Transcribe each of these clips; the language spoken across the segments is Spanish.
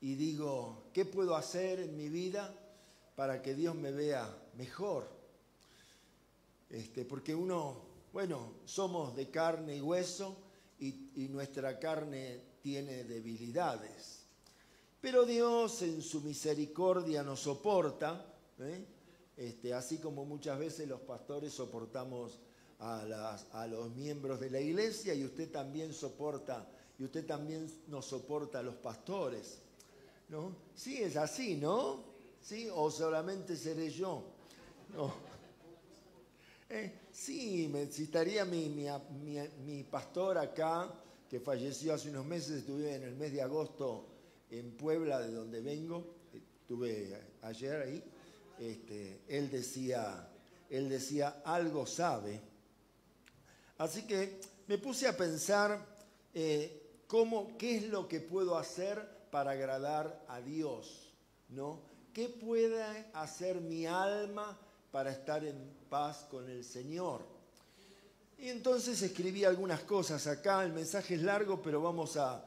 y digo, ¿qué puedo hacer en mi vida para que Dios me vea mejor? Este, porque uno, bueno, somos de carne y hueso y, nuestra carne tiene debilidades. Pero Dios en su misericordia nos soporta, ¿eh? este, así como muchas veces los pastores soportamos a, a, los miembros de la iglesia y usted también soporta, y usted también nos soporta a los pastores. ¿No? Sí, es así, ¿no? ¿Sí? ¿O solamente seré yo? No. Eh, sí, me citaría mi, mi, mi, pastor acá, que falleció hace unos meses, estuve en el mes de agosto en Puebla, de donde vengo, estuve ayer ahí, este, él, decía, él decía, algo sabe. Así que me puse a pensar eh, cómo, qué es lo que puedo hacer para agradar a Dios, ¿no? ¿Qué puede hacer mi alma para estar en paz con el Señor? Y entonces escribí algunas cosas acá, el mensaje es largo, pero vamos a,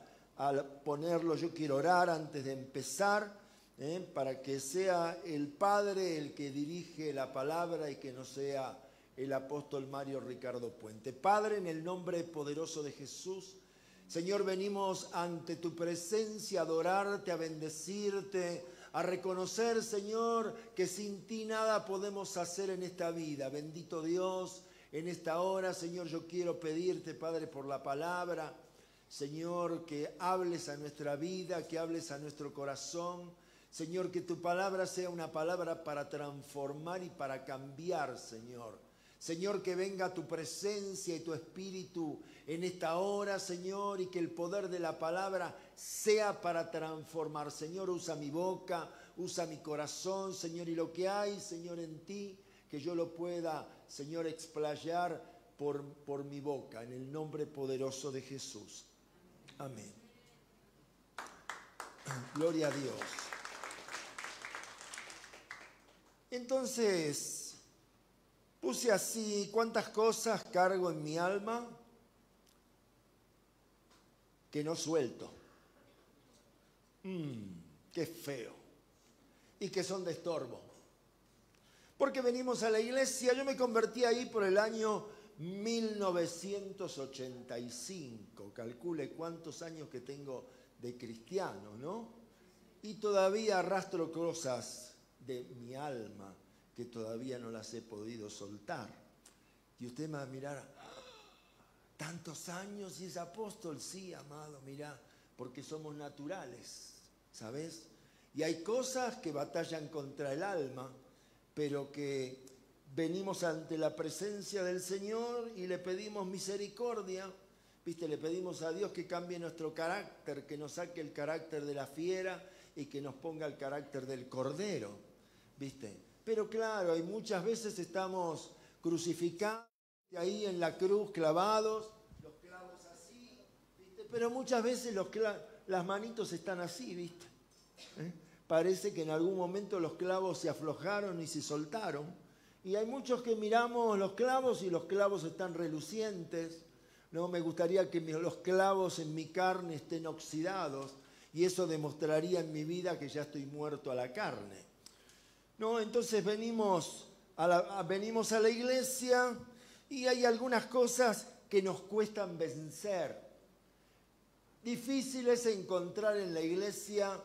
ponerlo, yo quiero orar antes de empezar, ¿eh? para que sea el Padre el que dirige la palabra y que no sea el apóstol Mario Ricardo Puente. Padre, en el nombre poderoso de Jesús, Señor, venimos ante tu presencia a adorarte, a bendecirte, a reconocer, Señor, que sin ti nada podemos hacer en esta vida. Bendito Dios, en esta hora, Señor, yo quiero pedirte, Padre, por la palabra, Señor, que hables a nuestra vida, que hables a nuestro corazón. Señor, que tu palabra sea una palabra para transformar y para cambiar, Señor. Señor, que venga tu presencia y tu espíritu en esta hora, Señor, y que el poder de la palabra sea para transformar. Señor, usa mi boca, usa mi corazón, Señor, y lo que hay, Señor, en ti, que yo lo pueda, Señor, explayar por, por mi boca, en el nombre poderoso de Jesús. Amén. Gloria a Dios. Entonces, Puse así, ¿cuántas cosas cargo en mi alma que no suelto? Mmm, qué feo. Y que son de estorbo. Porque venimos a la iglesia, yo me convertí ahí por el año 1985. Calcule cuántos años que tengo de cristiano, ¿no? Y todavía arrastro cosas de mi alma que todavía no las he podido soltar. Y usted me va a mirar, tantos años y es apóstol, sí, amado, mira, porque somos naturales, ¿sabes? Y hay cosas que batallan contra el alma, pero que venimos ante la presencia del Señor y le pedimos misericordia. Viste, le pedimos a Dios que cambie nuestro carácter, que nos saque el carácter de la fiera y que nos ponga el carácter del cordero. ¿Viste? Pero claro, hay muchas veces estamos crucificados ahí en la cruz clavados, los clavos así, ¿viste? pero muchas veces los las manitos están así, ¿viste? ¿Eh? Parece que en algún momento los clavos se aflojaron y se soltaron. Y hay muchos que miramos los clavos y los clavos están relucientes. No me gustaría que los clavos en mi carne estén oxidados y eso demostraría en mi vida que ya estoy muerto a la carne. ¿No? Entonces venimos a, la, venimos a la iglesia y hay algunas cosas que nos cuestan vencer. Difícil es encontrar en la iglesia,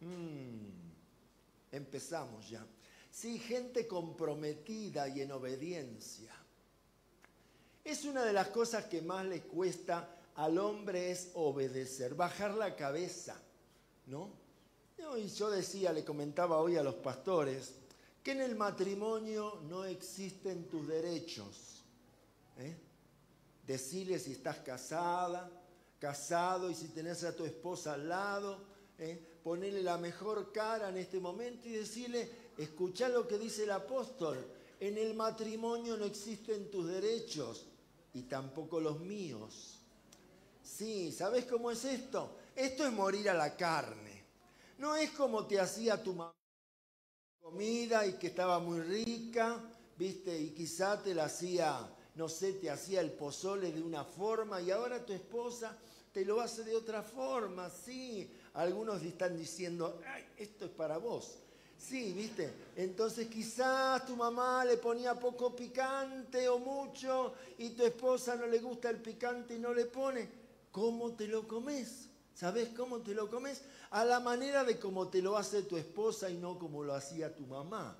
mm, empezamos ya, sí, gente comprometida y en obediencia. Es una de las cosas que más le cuesta al hombre es obedecer, bajar la cabeza, ¿no? Y yo decía, le comentaba hoy a los pastores, que en el matrimonio no existen tus derechos. ¿eh? Decirle si estás casada, casado y si tenés a tu esposa al lado, ¿eh? ponerle la mejor cara en este momento y decirle, escucha lo que dice el apóstol, en el matrimonio no existen tus derechos y tampoco los míos. Sí, ¿sabes cómo es esto? Esto es morir a la carne. No es como te hacía tu mamá comida y que estaba muy rica, ¿viste? Y quizá te la hacía, no sé, te hacía el pozole de una forma y ahora tu esposa te lo hace de otra forma, sí. algunos están diciendo, esto es para vos. Sí, viste. Entonces quizás tu mamá le ponía poco picante o mucho y tu esposa no le gusta el picante y no le pone. ¿Cómo te lo comes? ¿Sabes cómo te lo comes? A la manera de cómo te lo hace tu esposa y no como lo hacía tu mamá.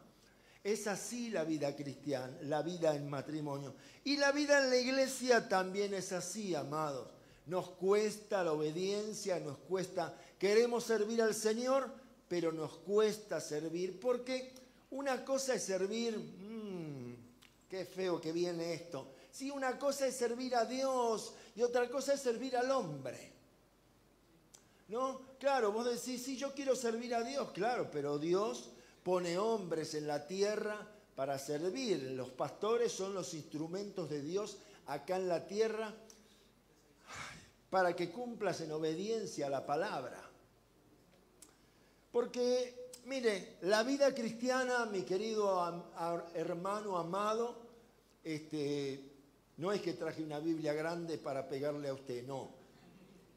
Es así la vida cristiana, la vida en matrimonio. Y la vida en la iglesia también es así, amados. Nos cuesta la obediencia, nos cuesta, queremos servir al Señor, pero nos cuesta servir porque una cosa es servir, mmm, qué feo que viene esto. Sí, una cosa es servir a Dios y otra cosa es servir al hombre. ¿No? Claro, vos decís, sí, yo quiero servir a Dios, claro, pero Dios pone hombres en la tierra para servir. Los pastores son los instrumentos de Dios acá en la tierra para que cumplas en obediencia a la palabra. Porque, mire, la vida cristiana, mi querido hermano amado, este, no es que traje una Biblia grande para pegarle a usted, no.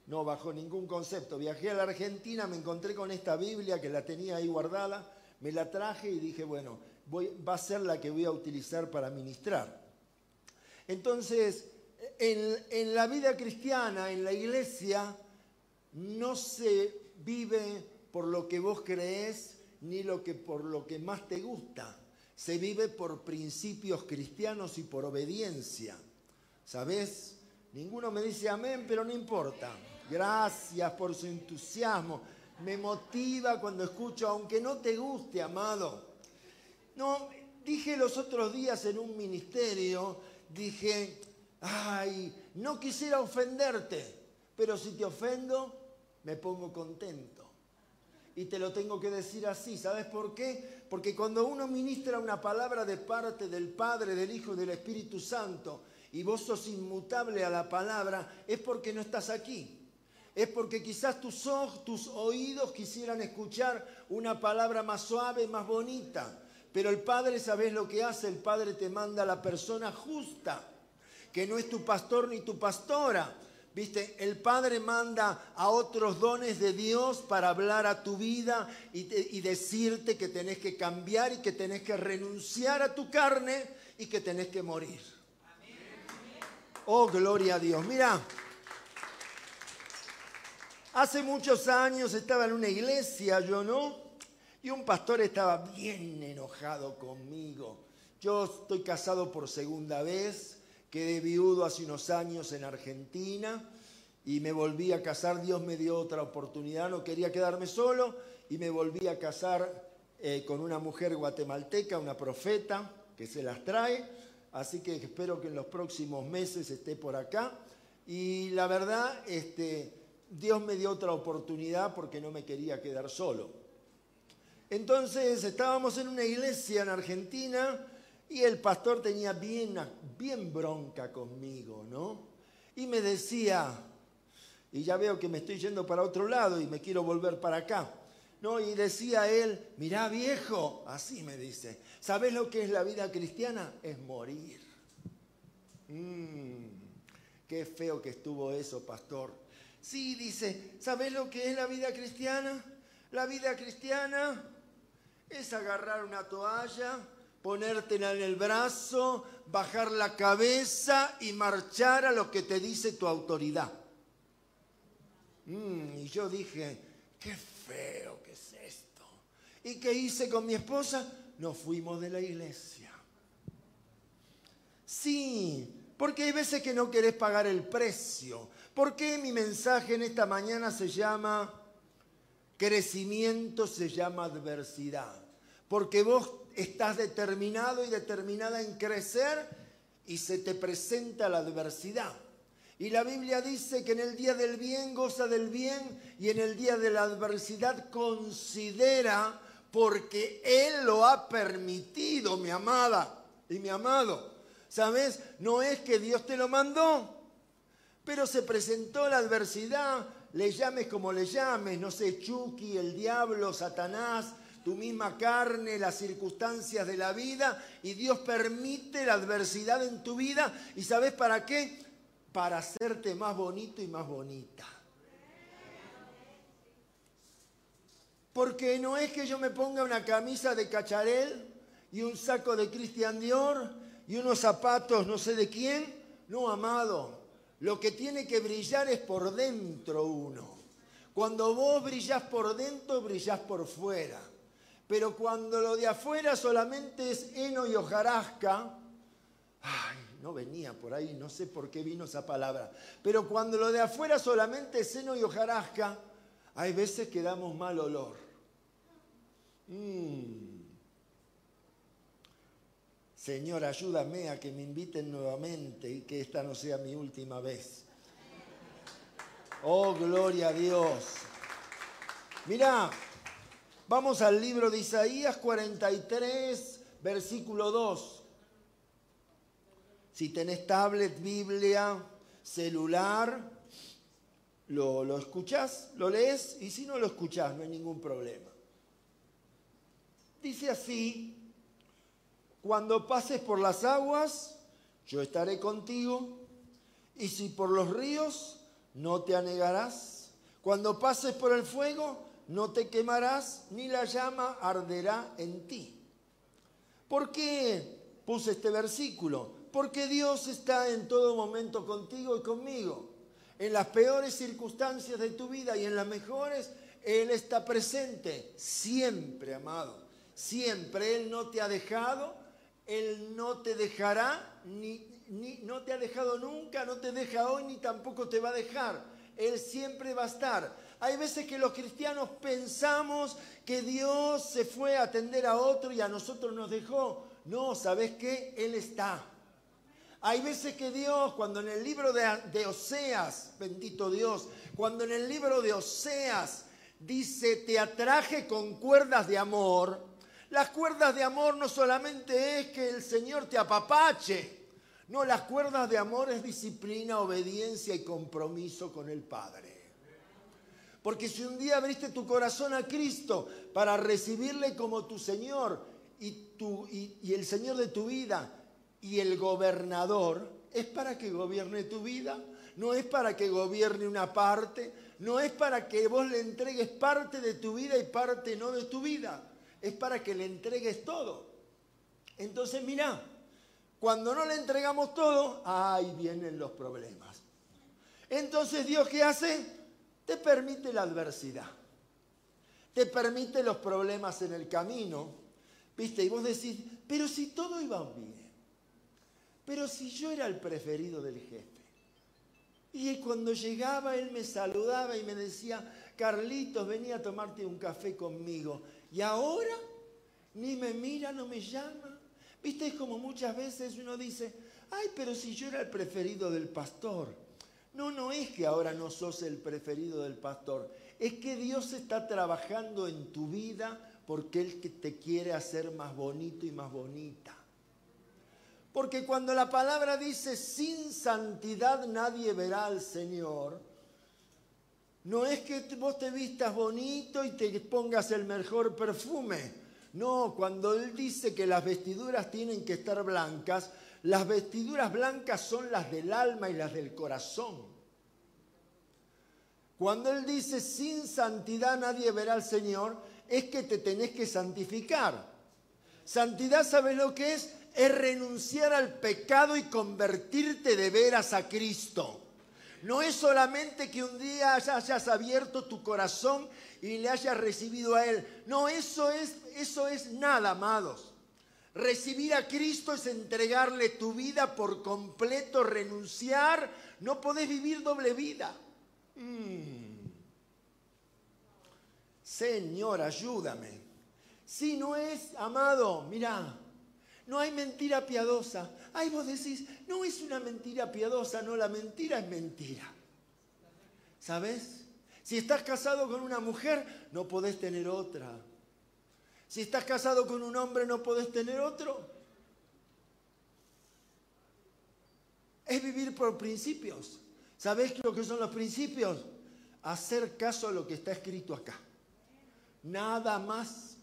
No, bajo ningún concepto. Viajé a la Argentina, me encontré con esta Biblia que la tenía ahí guardada, me la traje y dije, bueno, va a ser la que voy a utilizar para ministrar. Entonces, en, en la vida cristiana, en la iglesia, no se vive por lo que vos crees ni lo que por lo que más te gusta. Se vive por principios cristianos y por obediencia. ¿Sabes? Ninguno me dice amén, pero no importa. Gracias por su entusiasmo. Me motiva cuando escucho, aunque no te guste, amado. No, dije los otros días en un ministerio, dije, ay, no quisiera ofenderte, pero si te ofendo, me pongo contento y te lo tengo que decir así. ¿Sabes por qué? Porque cuando uno ministra una palabra de parte del Padre, del Hijo y del Espíritu Santo, y vos sos inmutable a la palabra, es porque no estás aquí. Es porque quizás tus ojos, tus oídos quisieran escuchar una palabra más suave, más bonita. Pero el Padre, ¿sabes lo que hace? El Padre te manda a la persona justa, que no es tu pastor ni tu pastora, Viste, el Padre manda a otros dones de Dios para hablar a tu vida y, decirte que tenés que cambiar y que tenés que renunciar a tu carne y que tenés que morir. Oh, gloria a Dios. Mira, hace muchos años estaba en una iglesia, yo no, y un pastor estaba bien enojado conmigo. Yo estoy casado por segunda vez Quedé viudo hace unos años en Argentina y me volví a casar. Dios me dio otra oportunidad, no quería quedarme solo y me volví a casar eh, con una mujer guatemalteca, una profeta que se las trae. Así que espero que en los próximos meses esté por acá. Y la verdad, este, Dios me dio otra oportunidad porque no me quería quedar solo. Entonces estábamos en una iglesia en Argentina y el pastor tenía bien, bronca conmigo, ¿no? Y me decía, y ya veo que me estoy yendo para otro lado y me quiero volver para acá. No, y decía él, mirá viejo, así me dice, ¿sabes lo que es la vida cristiana? Es morir. Mm, qué feo que estuvo eso, pastor. Sí, dice, ¿sabes lo que es la vida cristiana? La vida cristiana es agarrar una toalla, ponértela en el brazo, bajar la cabeza y marchar a lo que te dice tu autoridad. Mm, y yo dije, qué feo que es esto. ¿Y qué hice con mi esposa? Nos fuimos de la iglesia. Sí, porque hay veces que no querés pagar el precio. ¿Por qué mi mensaje en esta mañana se llama crecimiento, se llama adversidad? Porque vos estás determinado y determinada en crecer y se te presenta la adversidad. Y la Biblia dice que en el día del bien goza del bien y en el día de la adversidad considera porque Él lo ha permitido, mi amada y mi amado. ¿Sabes? No es que Dios te lo mandó, pero se presentó la adversidad, le llames como le llames, no sé, Chucky, el diablo, Satanás, tu misma carne, las circunstancias de la vida y Dios permite la adversidad en tu vida. ¿Y sabes para qué? Para hacerte más bonito y más bonita. Porque no es que yo me ponga una camisa de cacharel y un saco de Christian Dior y unos zapatos no sé de quién. No, amado. Lo que tiene que brillar es por dentro uno. Cuando vos brillás por dentro, brillás por fuera. Pero cuando lo de afuera solamente es heno y hojarasca, ay, no venía por ahí, no sé por qué vino esa palabra, pero cuando lo de afuera solamente es heno y hojarasca, hay veces que damos mal olor. Mm. Señor, ayúdame a que me inviten nuevamente y que esta no sea mi última vez. Oh, gloria a Dios. Mirá, vamos al libro de Isaías 43, versículo 2. Si tenés tablet, Biblia, celular, lo, lo escuchás, lo lees y si no lo escuchás no hay ningún problema. Dice así, cuando pases por las aguas, yo estaré contigo. Y si por los ríos, no te anegarás. Cuando pases por el fuego, no te quemarás, ni la llama arderá en ti. ¿Por qué puse este versículo? Porque Dios está en todo momento contigo y conmigo. En las peores circunstancias de tu vida y en las mejores, Él está presente. Siempre, amado. Siempre. Él no te ha dejado él no te dejará, ni, no te ha dejado nunca, no te deja hoy, ni tampoco te va a dejar. Él siempre va a estar. Hay veces que los cristianos pensamos que Dios se fue a atender a otro y a nosotros nos dejó. No, ¿sabes qué? Él está. Hay veces que Dios, cuando en el libro de, de, Oseas, bendito Dios, cuando en el libro de Oseas dice, te atraje con cuerdas de amor, las cuerdas de amor no solamente es que el Señor te apapache, no, las cuerdas de amor es disciplina, obediencia y compromiso con el Padre. Porque si un día abriste tu corazón a Cristo para recibirle como tu Señor y, tu, y el Señor de tu vida y el gobernador, es para que gobierne tu vida, no es para que gobierne una parte, no es para que vos le entregues parte de tu vida y parte no de tu vida es para que le entregues todo. Entonces, mira, cuando no le entregamos todo, ahí vienen los problemas. Entonces, Dios, ¿qué hace? Te permite la adversidad. Te permite los problemas en el camino. ¿Viste? Y vos decís, pero si todo iba bien. Pero si yo era el preferido del jefe. Y cuando llegaba, él me saludaba y me decía, Carlitos, venía a tomarte un café conmigo. Y ahora ni me mira, no me llama. Viste, es como muchas veces uno dice, ay, pero si yo era el preferido del pastor. No, no es que ahora no sos el preferido del pastor. Es que Dios está trabajando en tu vida porque Él te quiere hacer más bonito y más bonita. Porque cuando la palabra dice, sin santidad nadie verá al Señor, no es que vos te vistas bonito y te pongas el mejor perfume. No, cuando Él dice que las vestiduras tienen que estar blancas, las vestiduras blancas son las del alma y las del corazón. Cuando Él dice sin santidad nadie verá al Señor, es que te tenés que santificar. Santidad, ¿sabes lo que es? Es renunciar al pecado y convertirte de veras a Cristo. No es solamente que un día hayas abierto tu corazón y le hayas recibido a Él. No, eso es, eso es nada, amados. Recibir a Cristo es entregarle tu vida por completo, renunciar. No podés vivir doble vida. Mm. Señor, ayúdame. Si no es, amado, mira, no hay mentira piadosa. Ay, vos decís, no es una mentira piadosa, no, la mentira es mentira. ¿Sabes? Si estás casado con una mujer, no podés tener otra. Si estás casado con un hombre, no podés tener otro. Es vivir por principios. ¿Sabés lo que son los principios? Hacer caso a lo que está escrito acá. Nada más.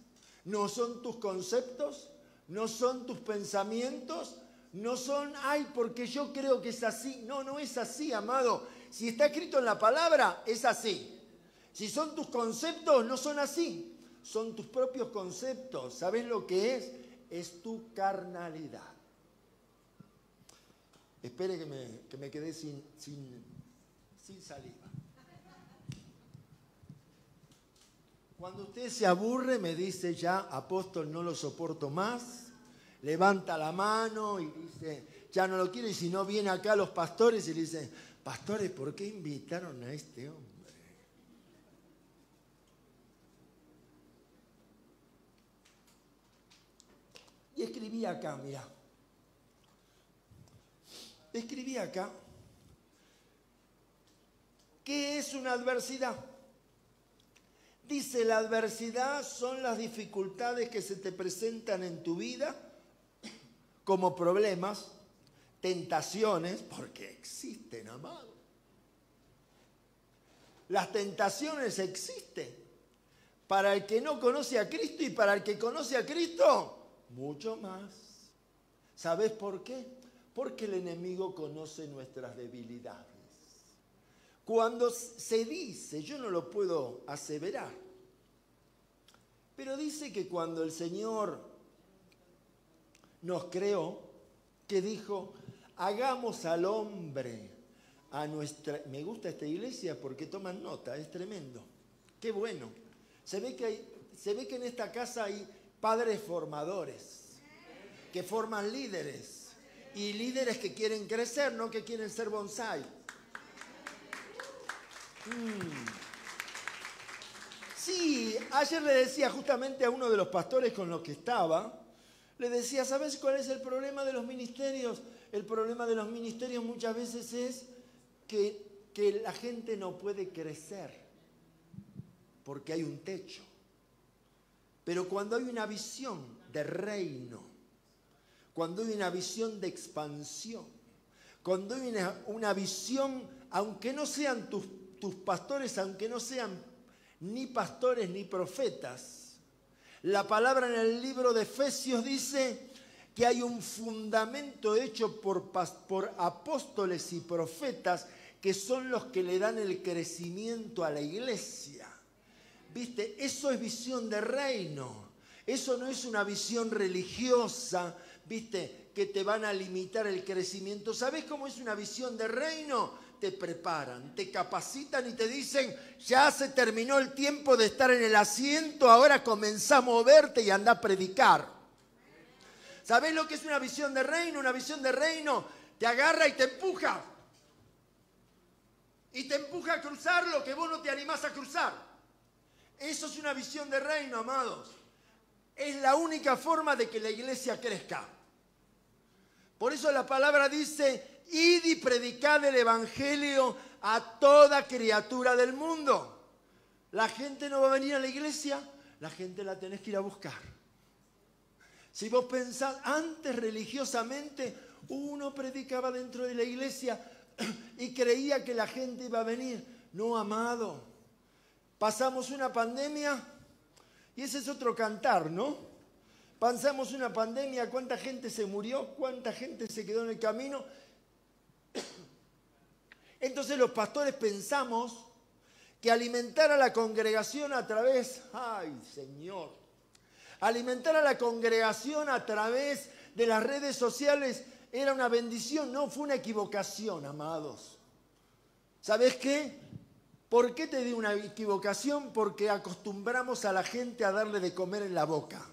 No son tus conceptos, no son tus pensamientos, no son, ay, porque yo creo que es así. No, no es así, amado. Si está escrito en la palabra, es así. Si son tus conceptos, no son así. son tus propios conceptos. ¿Sabes lo que es? Es tu carnalidad. Espere que me, que me quedé sin, sin, sin saliva. Cuando usted se aburre, me dice ya, apóstol, no lo soporto más, levanta la mano y dice, ya no lo quiero, y si no viene acá los pastores y le dicen, pastores, ¿por qué invitaron a este hombre? Y escribí acá, mira. Escribí acá. ¿Qué es una adversidad? Dice, la adversidad son las dificultades que se te presentan en tu vida como problemas, tentaciones, porque existen, amado. Las tentaciones existen para el que no conoce a Cristo y para el que conoce a Cristo, mucho más. ¿Sabes por qué? Porque el enemigo conoce nuestras debilidades. Cuando se dice, yo no lo puedo aseverar, pero dice que cuando el Señor nos creó, que dijo, hagamos al hombre a nuestra... Me gusta esta iglesia porque toman nota, es tremendo. Qué bueno. Se ve que, hay, se ve que en esta casa hay padres formadores, que forman líderes, y líderes que quieren crecer, no que quieren ser bonsai. Mm. Sí, ayer le decía justamente a uno de los pastores con los que estaba, le decía, ¿sabes cuál es el problema de los ministerios? El problema de los ministerios muchas veces es que, la gente no puede crecer porque hay un techo. Pero cuando hay una visión de reino, cuando hay una visión de expansión, cuando hay una, una visión, aunque no sean tus tus pastores, aunque no sean ni pastores ni profetas. La palabra en el libro de Efesios dice que hay un fundamento hecho por, por apóstoles y profetas que son los que le dan el crecimiento a la iglesia. ¿Viste? Eso es visión de reino. Eso no es una visión religiosa, ¿viste? Que te van a limitar el crecimiento. ¿Sabes cómo es una visión de reino? Te preparan, te capacitan y te dicen, ya se terminó el tiempo de estar en el asiento, ahora comenzá a moverte y anda a predicar. ¿Sabés lo que es una visión de reino? Una visión de reino te agarra y te empuja. Y te empuja a cruzar lo que vos no te animás a cruzar. Eso es una visión de reino, amados. Es la única forma de que la iglesia crezca. Por eso la palabra dice, y predicad el Evangelio a toda criatura del mundo. La gente no va a venir a la iglesia, la gente la tenés que ir a buscar. Si vos pensás, antes religiosamente uno predicaba dentro de la iglesia y creía que la gente iba a venir. No, amado. Pasamos una pandemia y ese es otro cantar, ¿no? Pasamos una pandemia, cuánta gente se murió, cuánta gente se quedó en el camino entonces los pastores pensamos que alimentar a la congregación a través, ay Señor, alimentar a la congregación a través de las redes sociales era una bendición, no fue una equivocación, amados. ¿Sabes qué? ¿Por qué te di una equivocación? Porque acostumbramos a la gente a darle de comer en la boca.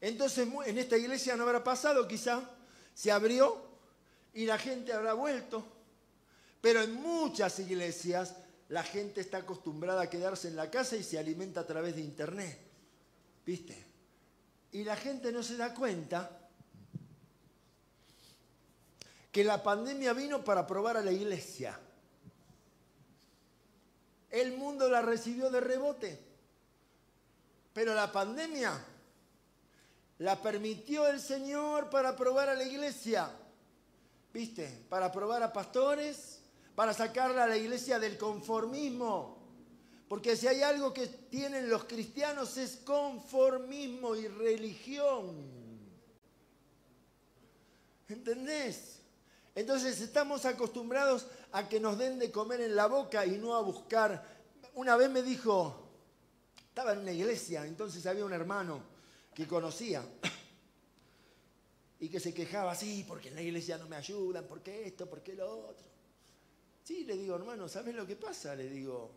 Entonces en esta iglesia no habrá pasado quizá, se abrió y la gente habrá vuelto. Pero en muchas iglesias la gente está acostumbrada a quedarse en la casa y se alimenta a través de internet. ¿Viste? Y la gente no se da cuenta que la pandemia vino para probar a la iglesia. El mundo la recibió de rebote. Pero la pandemia la permitió el Señor para probar a la iglesia. ¿viste? Para probar a pastores, para sacarla a la iglesia del conformismo. Porque si hay algo que tienen los cristianos es conformismo y religión. ¿Entendés? Entonces estamos acostumbrados a que nos den de comer en la boca y no a buscar. Una vez me dijo Estaba en una iglesia, entonces había un hermano que conocía y que se quejaba así, porque en la iglesia no me ayudan, porque esto, porque lo otro. Sí, le digo, hermano, ¿sabes lo que pasa? Le digo,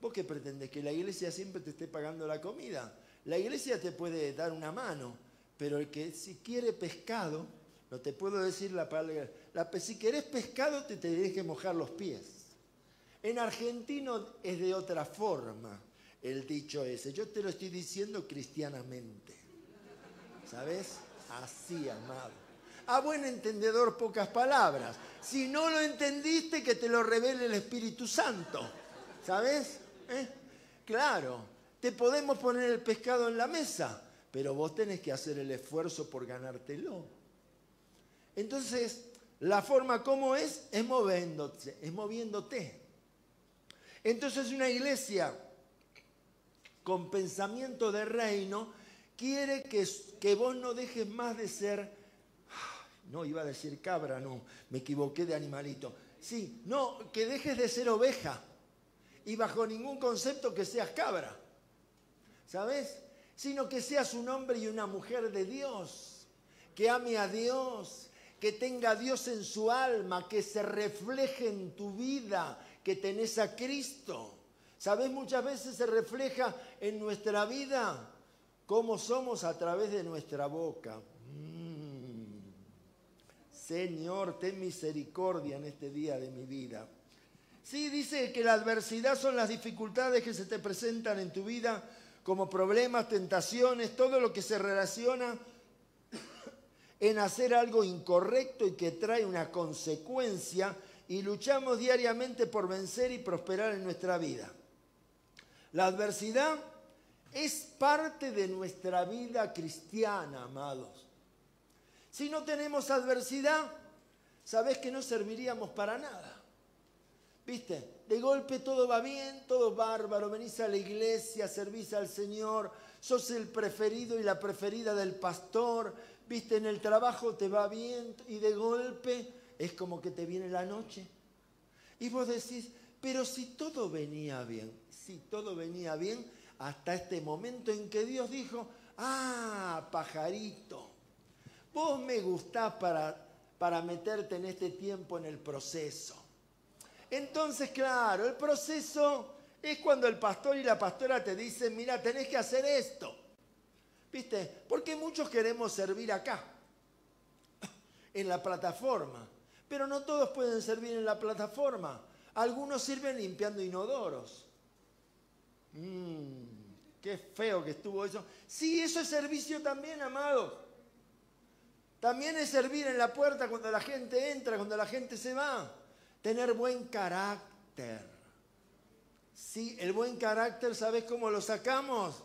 ¿vos qué pretendes? ¿Que la iglesia siempre te esté pagando la comida? La iglesia te puede dar una mano, pero el que si quiere pescado, no te puedo decir la palabra, la, si querés pescado te tenés que mojar los pies. En argentino es de otra forma el dicho ese. Yo te lo estoy diciendo cristianamente. ¿Sabes? Así, amado. A buen entendedor, pocas palabras. Si no lo entendiste, que te lo revele el Espíritu Santo. ¿Sabes? ¿Eh? Claro, te podemos poner el pescado en la mesa, pero vos tenés que hacer el esfuerzo por ganártelo. Entonces, la forma como es, es moviéndote, es moviéndote. Entonces una iglesia con pensamiento de reino quiere que, que vos no dejes más de ser, no iba a decir cabra, no, me equivoqué de animalito. Sí, no, que dejes de ser oveja y bajo ningún concepto que seas cabra, ¿sabes? Sino que seas un hombre y una mujer de Dios, que ame a Dios, que tenga a Dios en su alma, que se refleje en tu vida, que tenés a Cristo. ¿Sabes? Muchas veces se refleja en nuestra vida cómo somos a través de nuestra boca. Señor, ten misericordia en este día de mi vida. Sí, dice que la adversidad son las dificultades que se te presentan en tu vida como problemas, tentaciones, todo lo que se relaciona en hacer algo incorrecto y que trae una consecuencia y luchamos diariamente por vencer y prosperar en nuestra vida. La adversidad es parte de nuestra vida cristiana, amados. Si no tenemos adversidad, sabes que no serviríamos para nada. ¿Viste? De golpe todo va bien, todo bárbaro, venís a la iglesia, servís al Señor, sos el preferido y la preferida del pastor, viste, en el trabajo te va bien y de golpe es como que te viene la noche. Y vos decís, pero si todo venía bien, si todo venía bien, hasta este momento en que Dios dijo, ah, pajarito, vos me gustás para, para meterte en este tiempo en el proceso. Entonces, claro, el proceso es cuando el pastor y la pastora te dicen, mira, tenés que hacer esto. ¿Viste? Porque muchos queremos servir acá, en la plataforma, pero no todos pueden servir en la plataforma. Algunos sirven limpiando inodoros. Mmm, qué feo que estuvo eso. Sí, eso es servicio también, amados. También es servir en la puerta cuando la gente entra, cuando la gente se va. Tener buen carácter. Sí, el buen carácter, ¿sabes cómo lo sacamos?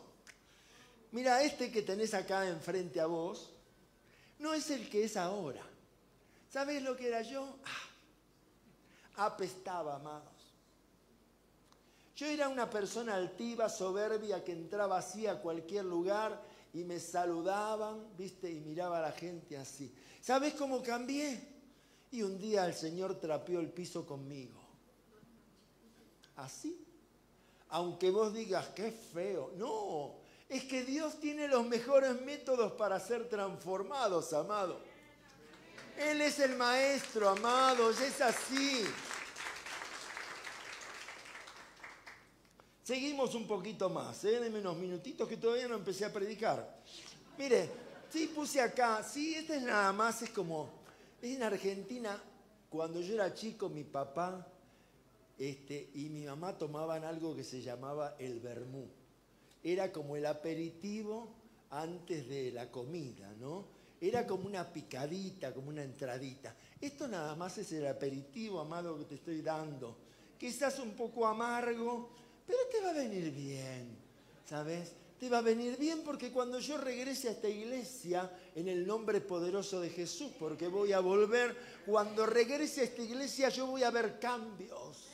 Mira, este que tenés acá enfrente a vos, no es el que es ahora. ¿Sabes lo que era yo? Ah, apestaba, amados. Yo era una persona altiva, soberbia, que entraba así a cualquier lugar y me saludaban, viste, y miraba a la gente así. ¿Sabes cómo cambié? Y un día el Señor trapeó el piso conmigo. Así. Aunque vos digas, qué feo. No, es que Dios tiene los mejores métodos para ser transformados, amado. Él es el maestro, amados, es así. Seguimos un poquito más, ¿eh? denme unos minutitos que todavía no empecé a predicar. Mire, sí puse acá, sí, este es nada más, es como, es en Argentina, cuando yo era chico, mi papá este, y mi mamá tomaban algo que se llamaba el vermú era como el aperitivo antes de la comida, ¿no? Era como una picadita, como una entradita. Esto nada más es el aperitivo, amado, que te estoy dando. Quizás un poco amargo, pero te va a venir bien, ¿sabes? Te va a venir bien porque cuando yo regrese a esta iglesia, en el nombre poderoso de Jesús, porque voy a volver, cuando regrese a esta iglesia yo voy a ver cambios.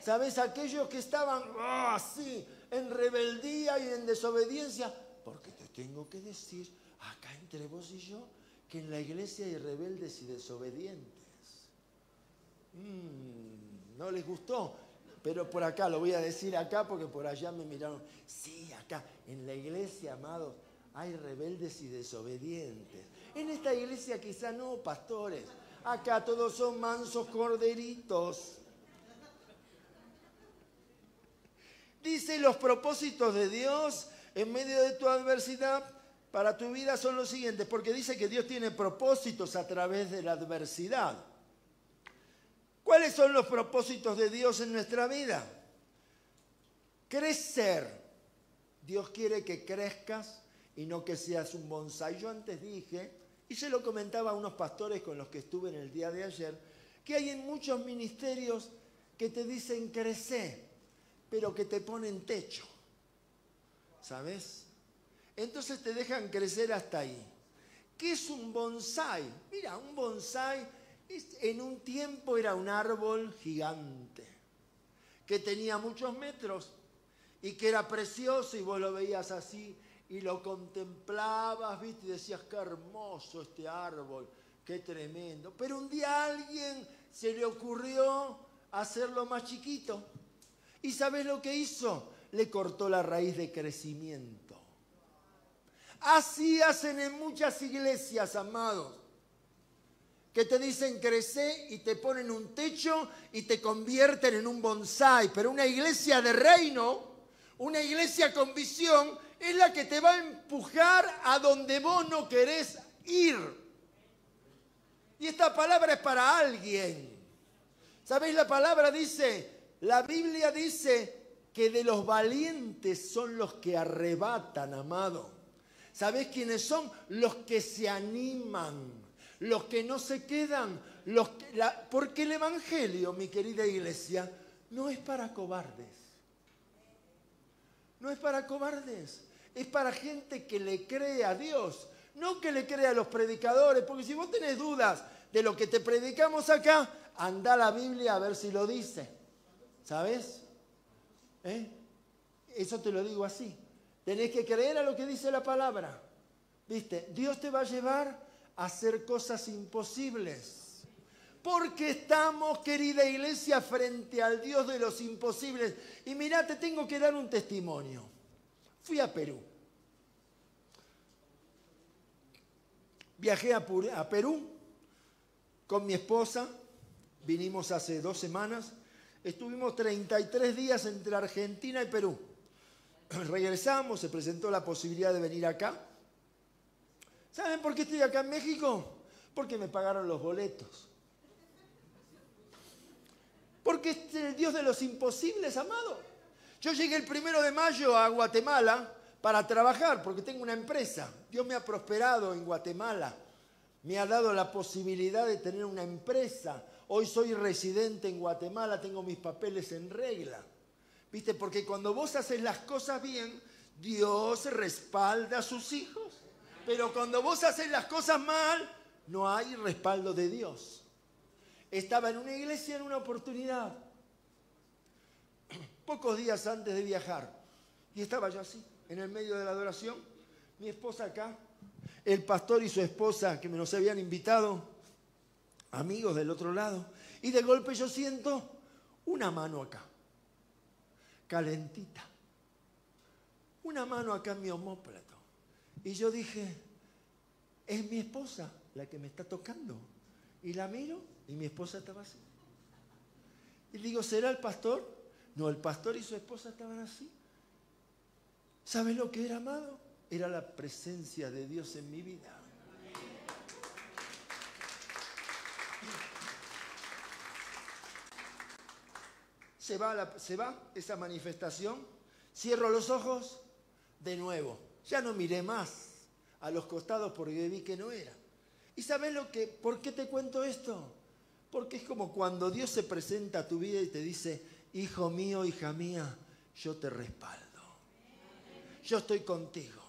¿Sabes? Aquellos que estaban así, ah, en rebeldía y en desobediencia. Porque te tengo que decir, acá entre vos y yo, que en la iglesia hay rebeldes y desobedientes. Mm, ¿No les gustó? Pero por acá, lo voy a decir acá porque por allá me miraron. Sí, acá, en la iglesia, amados, hay rebeldes y desobedientes. En esta iglesia quizá no, pastores. Acá todos son mansos corderitos. Dice, los propósitos de Dios en medio de tu adversidad para tu vida son los siguientes, porque dice que Dios tiene propósitos a través de la adversidad. ¿Cuáles son los propósitos de Dios en nuestra vida? Crecer. Dios quiere que crezcas y no que seas un bonsai. Yo antes dije, y se lo comentaba a unos pastores con los que estuve en el día de ayer, que hay en muchos ministerios que te dicen crecer, pero que te ponen techo. ¿Sabes? Entonces te dejan crecer hasta ahí. ¿Qué es un bonsai? Mira, un bonsai en un tiempo era un árbol gigante, que tenía muchos metros y que era precioso y vos lo veías así y lo contemplabas, viste, y decías, qué hermoso este árbol, qué tremendo. Pero un día a alguien se le ocurrió hacerlo más chiquito. ¿Y sabes lo que hizo? Le cortó la raíz de crecimiento. Así hacen en muchas iglesias, amados que te dicen crecer y te ponen un techo y te convierten en un bonsai. Pero una iglesia de reino, una iglesia con visión, es la que te va a empujar a donde vos no querés ir. Y esta palabra es para alguien. ¿Sabéis? La palabra dice, la Biblia dice que de los valientes son los que arrebatan, amado. ¿Sabéis quiénes son? Los que se animan los que no se quedan, porque el Evangelio, mi querida iglesia, no es para cobardes. No es para cobardes, es para gente que le cree a Dios, no que le cree a los predicadores, porque si vos tenés dudas de lo que te predicamos acá, anda a la Biblia a ver si lo dice. ¿Sabes? ¿Eh? Eso te lo digo así. Tenés que creer a lo que dice la palabra. ¿Viste? Dios te va a llevar hacer cosas imposibles. Porque estamos, querida iglesia, frente al Dios de los imposibles. Y mira, te tengo que dar un testimonio. Fui a Perú. Viajé a, Perú con mi esposa. Vinimos hace dos semanas. Estuvimos 33 días entre Argentina y Perú. Regresamos, se presentó la posibilidad de venir acá ¿Saben por qué estoy acá en México? Porque me pagaron los boletos. Porque es el Dios de los imposibles, amado. Yo llegué el primero de mayo a Guatemala para trabajar, porque tengo una empresa. Dios me ha prosperado en Guatemala. Me ha dado la posibilidad de tener una empresa. Hoy soy residente en Guatemala, tengo mis papeles en regla. ¿Viste? Porque cuando vos haces las cosas bien, Dios respalda a sus hijos. Pero cuando vos haces las cosas mal, no hay respaldo de Dios. Estaba en una iglesia en una oportunidad, pocos días antes de viajar, y estaba yo así, en el medio de la adoración, mi esposa acá, el pastor y su esposa que me nos habían invitado, amigos del otro lado, y de golpe yo siento una mano acá, calentita, una mano acá en mi homóplato. Y yo dije, es mi esposa la que me está tocando. Y la miro y mi esposa estaba así. Y digo, ¿será el pastor? No, el pastor y su esposa estaban así. ¿Sabes lo que era, amado? Era la presencia de Dios en mi vida. Se va, se va esa manifestación, cierro los ojos de nuevo ya no miré más a los costados porque vi que no era. ¿Y sabes lo que, por qué te cuento esto? Porque es como cuando Dios se presenta a tu vida y te dice, hijo mío, hija mía, yo te respaldo. Yo estoy contigo.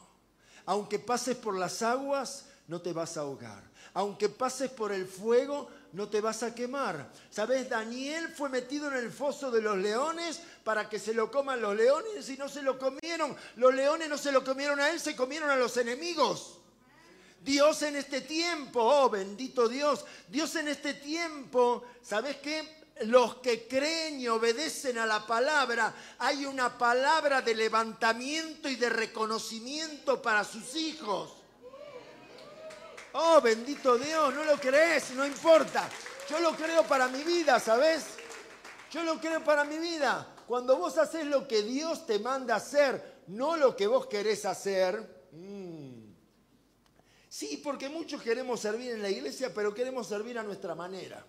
Aunque pases por las aguas, no te vas a ahogar. Aunque pases por el fuego, no te vas a quemar. ¿Sabes? Daniel fue metido en el foso de los leones para que se lo coman los leones y no se lo comieron. Los leones no se lo comieron a él, se comieron a los enemigos. Dios en este tiempo, oh bendito Dios, Dios en este tiempo, ¿sabes qué? los que creen y obedecen a la palabra, hay una palabra de levantamiento y de reconocimiento para sus hijos. Oh, bendito Dios, no lo crees, no importa. Yo lo creo para mi vida, ¿sabes? Yo lo creo para mi vida. Cuando vos haces lo que Dios te manda hacer, no lo que vos querés hacer. Mm. Sí, porque muchos queremos servir en la iglesia, pero queremos servir a nuestra manera.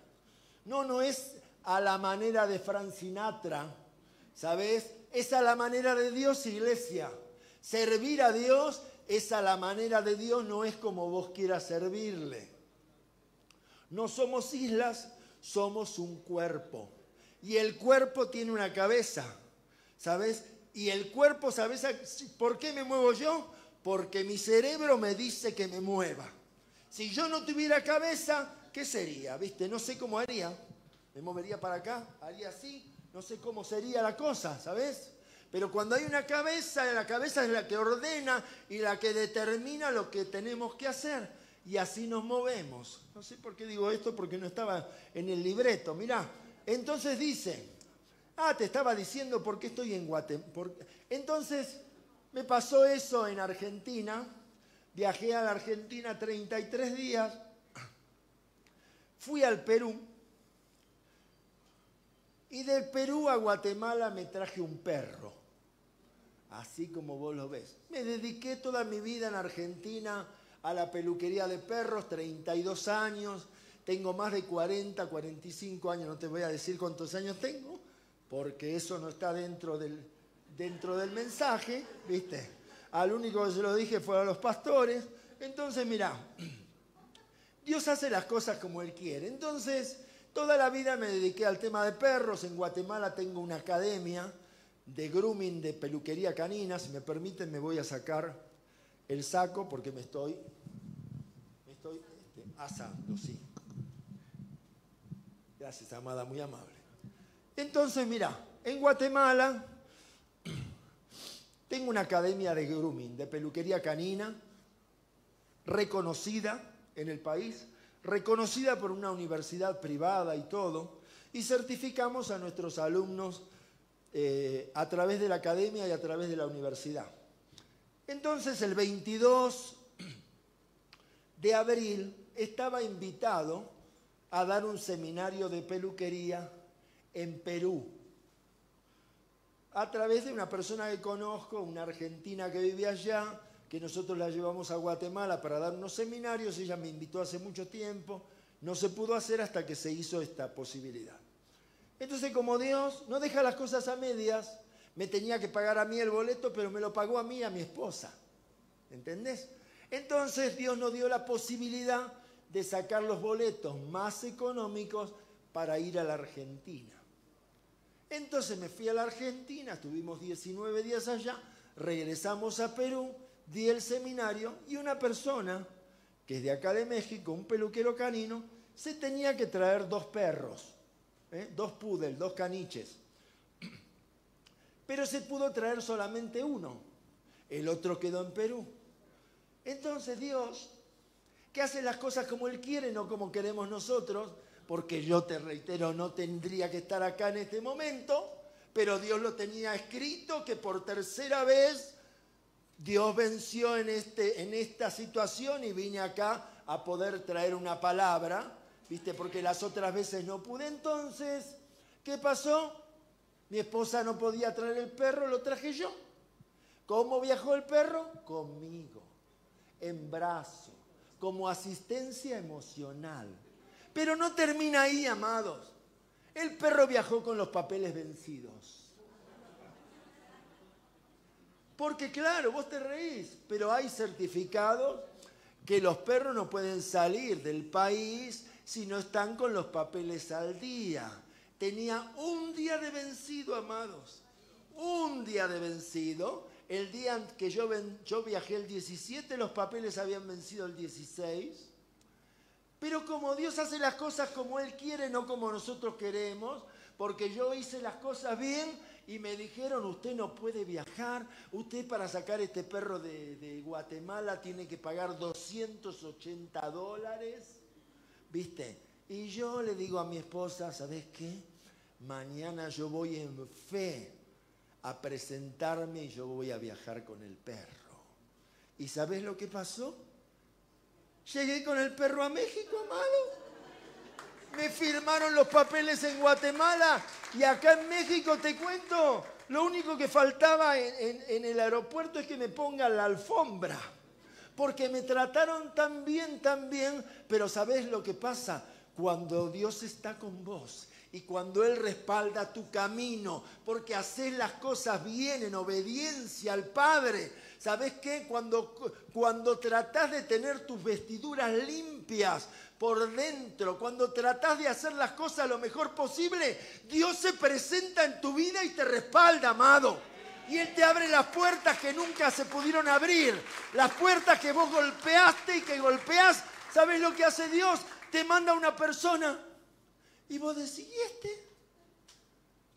No, no es a la manera de Frank Sinatra, ¿sabes? Es a la manera de Dios, iglesia. Servir a Dios es a la manera de Dios, no es como vos quieras servirle. No somos islas, somos un cuerpo. Y el cuerpo tiene una cabeza, ¿sabes? Y el cuerpo, ¿sabes por qué me muevo yo? Porque mi cerebro me dice que me mueva. Si yo no tuviera cabeza, ¿qué sería? ¿Viste? No sé cómo haría. Me movería para acá, haría así, no sé cómo sería la cosa, ¿sabes? Pero cuando hay una cabeza, la cabeza es la que ordena y la que determina lo que tenemos que hacer. Y así nos movemos. No sé por qué digo esto, porque no estaba en el libreto. Mirá, entonces dice, ah, te estaba diciendo por qué estoy en Guatemala. Entonces, me pasó eso en Argentina. Viajé a la Argentina 33 días. Fui al Perú y del Perú a Guatemala me traje un perro, así como vos lo ves. Me dediqué toda mi vida en Argentina a la peluquería de perros, 32 años, tengo más de 40, 45 años, no te voy a decir cuántos años tengo, porque eso no está dentro del, dentro del mensaje, ¿viste? Al único que se lo dije fue a los pastores. Entonces, mira, Dios hace las cosas como Él quiere. Entonces, Toda la vida me dediqué al tema de perros. En Guatemala tengo una academia de grooming, de peluquería canina. Si me permiten, me voy a sacar el saco porque me estoy, me estoy este, asando, sí. Gracias, amada, muy amable. Entonces, mira, en Guatemala tengo una academia de grooming, de peluquería canina, reconocida en el país reconocida por una universidad privada y todo, y certificamos a nuestros alumnos eh, a través de la academia y a través de la universidad. Entonces el 22 de abril estaba invitado a dar un seminario de peluquería en Perú, a través de una persona que conozco, una argentina que vive allá, que nosotros la llevamos a Guatemala para dar unos seminarios, ella me invitó hace mucho tiempo, no se pudo hacer hasta que se hizo esta posibilidad. Entonces como Dios no deja las cosas a medias, me tenía que pagar a mí el boleto, pero me lo pagó a mí, a mi esposa. ¿Entendés? Entonces Dios nos dio la posibilidad de sacar los boletos más económicos para ir a la Argentina. Entonces me fui a la Argentina, estuvimos 19 días allá, regresamos a Perú di el seminario y una persona que es de acá de México, un peluquero canino, se tenía que traer dos perros, ¿eh? dos pudel, dos caniches. Pero se pudo traer solamente uno, el otro quedó en Perú. Entonces Dios, que hace las cosas como Él quiere, no como queremos nosotros, porque yo te reitero, no tendría que estar acá en este momento, pero Dios lo tenía escrito que por tercera vez Dios venció en, este, en esta situación y vine acá a poder traer una palabra, ¿viste? Porque las otras veces no pude. Entonces, ¿qué pasó? Mi esposa no podía traer el perro, lo traje yo. ¿Cómo viajó el perro? Conmigo, en brazo, como asistencia emocional. Pero no termina ahí, amados. El perro viajó con los papeles vencidos. Porque claro, vos te reís, pero hay certificados que los perros no pueden salir del país si no están con los papeles al día. Tenía un día de vencido, amados. Un día de vencido. El día que yo, viajé el 17, los papeles habían vencido el 16. Pero como Dios hace las cosas como Él quiere, no como nosotros queremos, porque yo hice las cosas bien, y me dijeron, usted no puede viajar, usted para sacar este perro de, Guatemala tiene que pagar 280 dólares, ¿viste? Y yo le digo a mi esposa, ¿sabes qué? mañana yo voy en fe a presentarme y yo voy a viajar con el perro. ¿Y sabes lo que pasó? Llegué con el perro a México, amado. Me firmaron los papeles en Guatemala y acá en México te cuento, lo único que faltaba en, el aeropuerto es que me pongan la alfombra. Porque me trataron tan bien, tan bien, pero ¿sabes lo que pasa? Cuando Dios está con vos y cuando Él respalda tu camino, porque haces las cosas bien en obediencia al Padre. ¿Sabes qué? Cuando, cuando tratás de tener tus vestiduras limpias por dentro, cuando tratás de hacer las cosas lo mejor posible, Dios se presenta en tu vida y te respalda, amado. Y Él te abre las puertas que nunca se pudieron abrir. Las puertas que vos golpeaste y que golpeás. ¿Sabes lo que hace Dios? Te manda una persona y vos decís, ¿y este?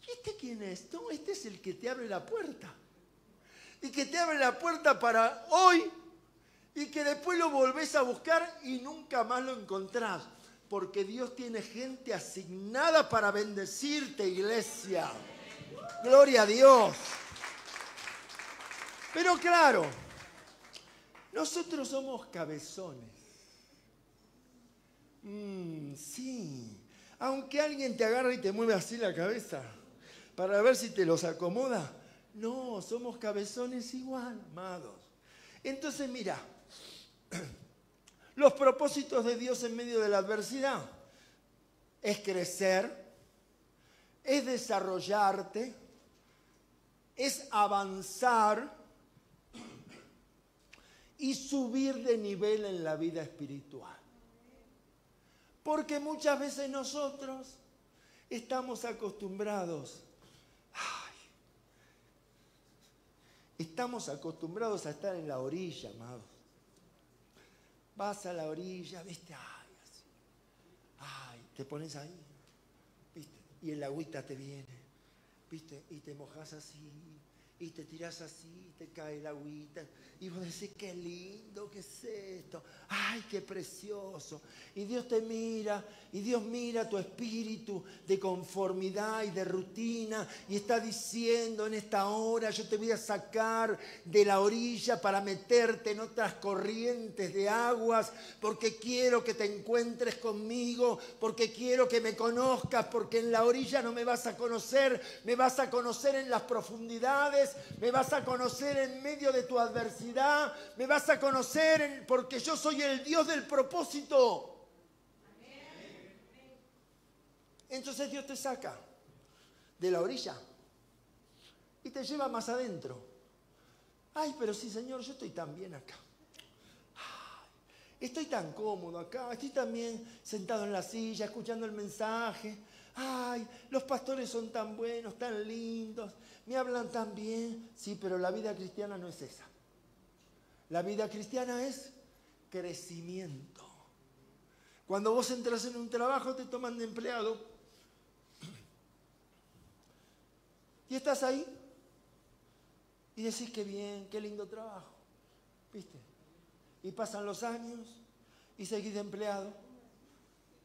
¿Y este quién es? No, este es el que te abre la puerta. Y que te abre la puerta para hoy y que después lo volvés a buscar y nunca más lo encontrás. Porque Dios tiene gente asignada para bendecirte, iglesia. Gloria a Dios. Pero claro, nosotros somos cabezones. Mm, sí, aunque alguien te agarre y te mueve así la cabeza para ver si te los acomoda, no, somos cabezones igual, amados. Entonces mira, los propósitos de Dios en medio de la adversidad es crecer, es desarrollarte, es avanzar y subir de nivel en la vida espiritual. Porque muchas veces nosotros estamos acostumbrados, estamos acostumbrados a estar en la orilla, amados. Vas a la orilla, viste, ay, así, ay, te pones ahí, viste, y el agüita te viene, viste, y te mojas así, y te tiras así, te cae el agüita, y vos decís, qué lindo, qué es esto, ay, qué precioso. Y Dios te mira, y Dios mira tu espíritu de conformidad y de rutina, y está diciendo en esta hora, yo te voy a sacar de la orilla para meterte en otras corrientes de aguas, porque quiero que te encuentres conmigo, porque quiero que me conozcas, porque en la orilla no me vas a conocer, me vas a conocer en las profundidades, me vas a conocer en medio de tu adversidad me vas a conocer porque yo soy el Dios del propósito. Entonces Dios te saca de la orilla y te lleva más adentro. Ay, pero sí, Señor, yo estoy tan bien acá. estoy tan cómodo acá, estoy tan bien sentado en la silla, escuchando el mensaje. Ay, los pastores son tan buenos, tan lindos, me hablan tan bien. Sí, pero la vida cristiana no es esa. La vida cristiana es crecimiento. Cuando vos entras en un trabajo te toman de empleado y estás ahí y decís que bien, qué lindo trabajo. ¿Viste? Y pasan los años y seguís de empleado.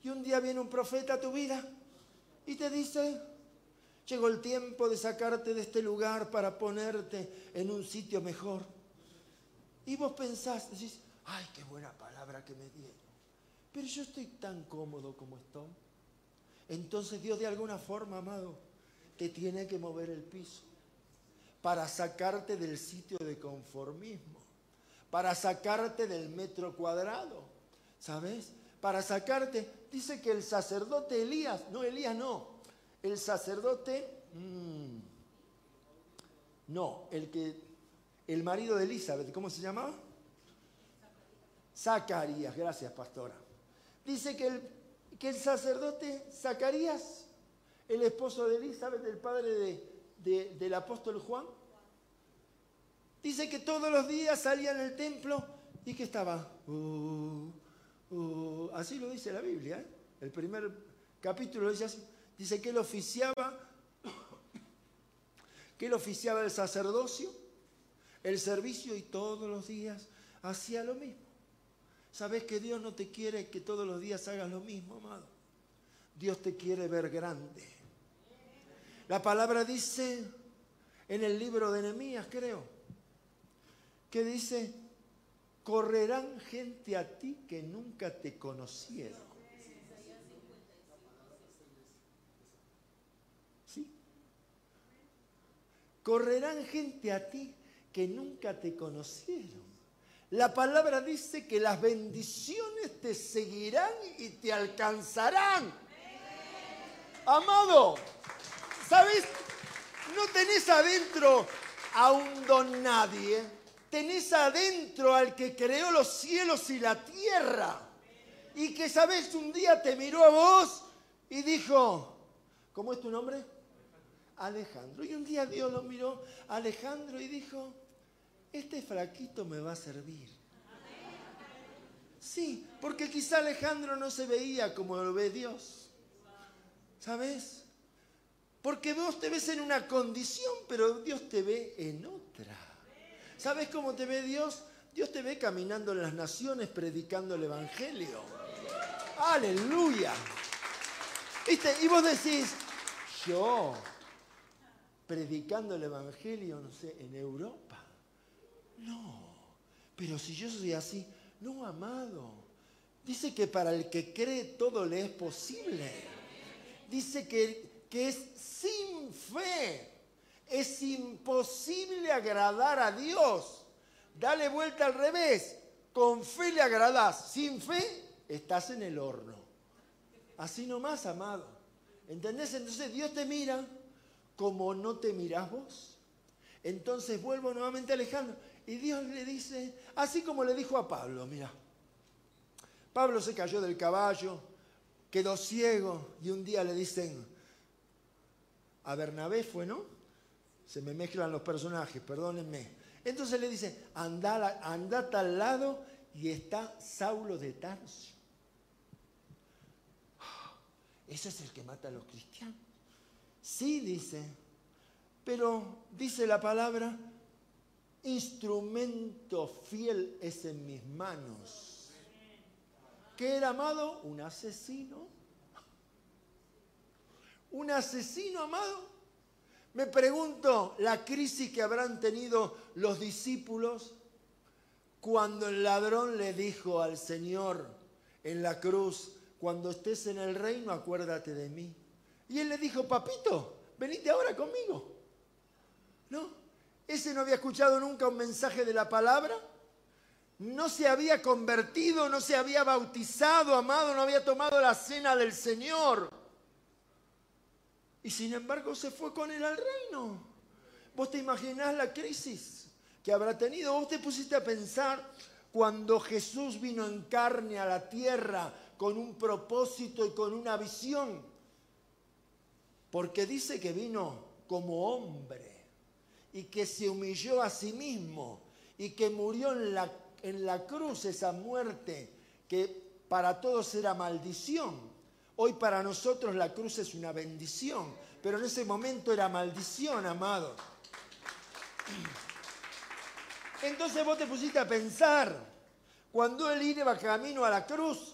Y un día viene un profeta a tu vida y te dice, llegó el tiempo de sacarte de este lugar para ponerte en un sitio mejor. Y vos pensás, decís, ay, qué buena palabra que me dieron. Pero yo estoy tan cómodo como estoy. Entonces Dios de alguna forma, amado, te tiene que mover el piso para sacarte del sitio de conformismo, para sacarte del metro cuadrado, ¿sabes? Para sacarte, dice que el sacerdote Elías, no Elías no, el sacerdote, mm, no, el que el marido de Elizabeth, ¿cómo se llamaba? Zacarías, gracias pastora. Dice que el, que el sacerdote Zacarías, el esposo de Elizabeth, el padre del apóstol Juan, dice que todos los días salía en el templo y que estaba, uh, uh, así lo dice la Biblia, ¿eh? el primer capítulo dice así, dice que él oficiaba, que él oficiaba el sacerdocio el servicio y todos los días hacía lo mismo. ¿Sabes que Dios no te quiere que todos los días hagas lo mismo, amado? Dios te quiere ver grande. La palabra dice en el libro de Nehemías, creo, que dice, correrán gente a ti que nunca te conocieron. ¿Sí? Correrán gente a ti que nunca te conocieron. La palabra dice que las bendiciones te seguirán y te alcanzarán. Amado, ¿sabes? No tenés adentro a un don nadie, tenés adentro al que creó los cielos y la tierra. Y que, ¿sabes? Un día te miró a vos y dijo, ¿cómo es tu nombre? Alejandro. Y un día Dios lo miró a Alejandro y dijo, este flaquito me va a servir. Sí, porque quizá Alejandro no se veía como lo ve Dios. ¿Sabes? Porque vos te ves en una condición, pero Dios te ve en otra. ¿Sabes cómo te ve Dios? Dios te ve caminando en las naciones predicando el Evangelio. Aleluya. ¿Viste? Y vos decís, yo predicando el Evangelio, no sé, en Europa. No, pero si yo soy así, no, amado. Dice que para el que cree todo le es posible. Dice que, que es sin fe. Es imposible agradar a Dios. Dale vuelta al revés. Con fe le agradás. Sin fe estás en el horno. Así nomás, amado. ¿Entendés? Entonces Dios te mira como no te mirás vos. Entonces vuelvo nuevamente a Alejandro. Y Dios le dice, así como le dijo a Pablo, mira, Pablo se cayó del caballo, quedó ciego y un día le dicen, a Bernabé fue, ¿no? Se me mezclan los personajes, perdónenme. Entonces le dice, anda, anda al lado y está Saulo de Tarso. Ese es el que mata a los cristianos. Sí, dice, pero dice la palabra instrumento fiel es en mis manos. ¿Qué era amado? Un asesino. Un asesino amado. Me pregunto la crisis que habrán tenido los discípulos cuando el ladrón le dijo al Señor en la cruz, cuando estés en el reino, acuérdate de mí. Y él le dijo, papito, venite ahora conmigo. ¿No? Ese no había escuchado nunca un mensaje de la palabra. No se había convertido, no se había bautizado, amado, no había tomado la cena del Señor. Y sin embargo se fue con él al reino. Vos te imaginás la crisis que habrá tenido. Vos te pusiste a pensar cuando Jesús vino en carne a la tierra con un propósito y con una visión. Porque dice que vino como hombre y que se humilló a sí mismo y que murió en la, en la cruz esa muerte que para todos era maldición. Hoy para nosotros la cruz es una bendición, pero en ese momento era maldición, amado. Entonces vos te pusiste a pensar, cuando él iba camino a la cruz,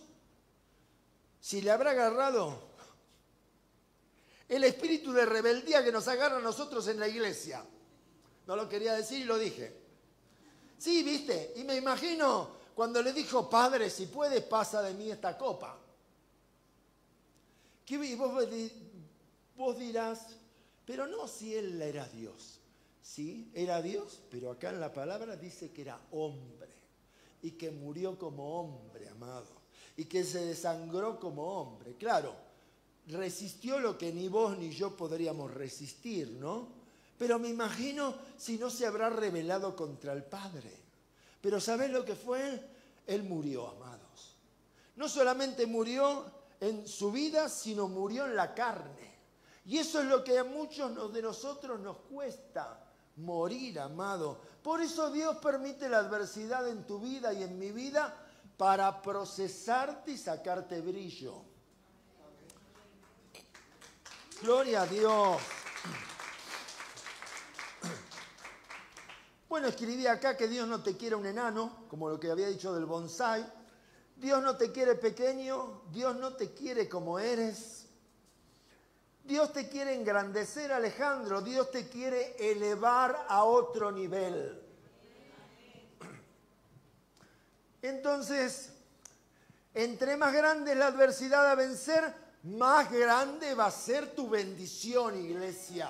si le habrá agarrado el espíritu de rebeldía que nos agarra a nosotros en la iglesia. No lo quería decir y lo dije. Sí, viste. Y me imagino cuando le dijo, Padre, si puedes, pasa de mí esta copa. Y vos, vos dirás, pero no si él era Dios. Sí, era Dios, pero acá en la palabra dice que era hombre y que murió como hombre, amado, y que se desangró como hombre. Claro, resistió lo que ni vos ni yo podríamos resistir, ¿no? Pero me imagino si no se habrá rebelado contra el Padre. Pero ¿sabes lo que fue? Él murió, amados. No solamente murió en su vida, sino murió en la carne. Y eso es lo que a muchos de nosotros nos cuesta, morir, amado. Por eso Dios permite la adversidad en tu vida y en mi vida para procesarte y sacarte brillo. Gloria a Dios. Bueno, escribí acá que Dios no te quiere un enano, como lo que había dicho del bonsai. Dios no te quiere pequeño, Dios no te quiere como eres. Dios te quiere engrandecer, Alejandro. Dios te quiere elevar a otro nivel. Entonces, entre más grande es la adversidad a vencer, más grande va a ser tu bendición, iglesia.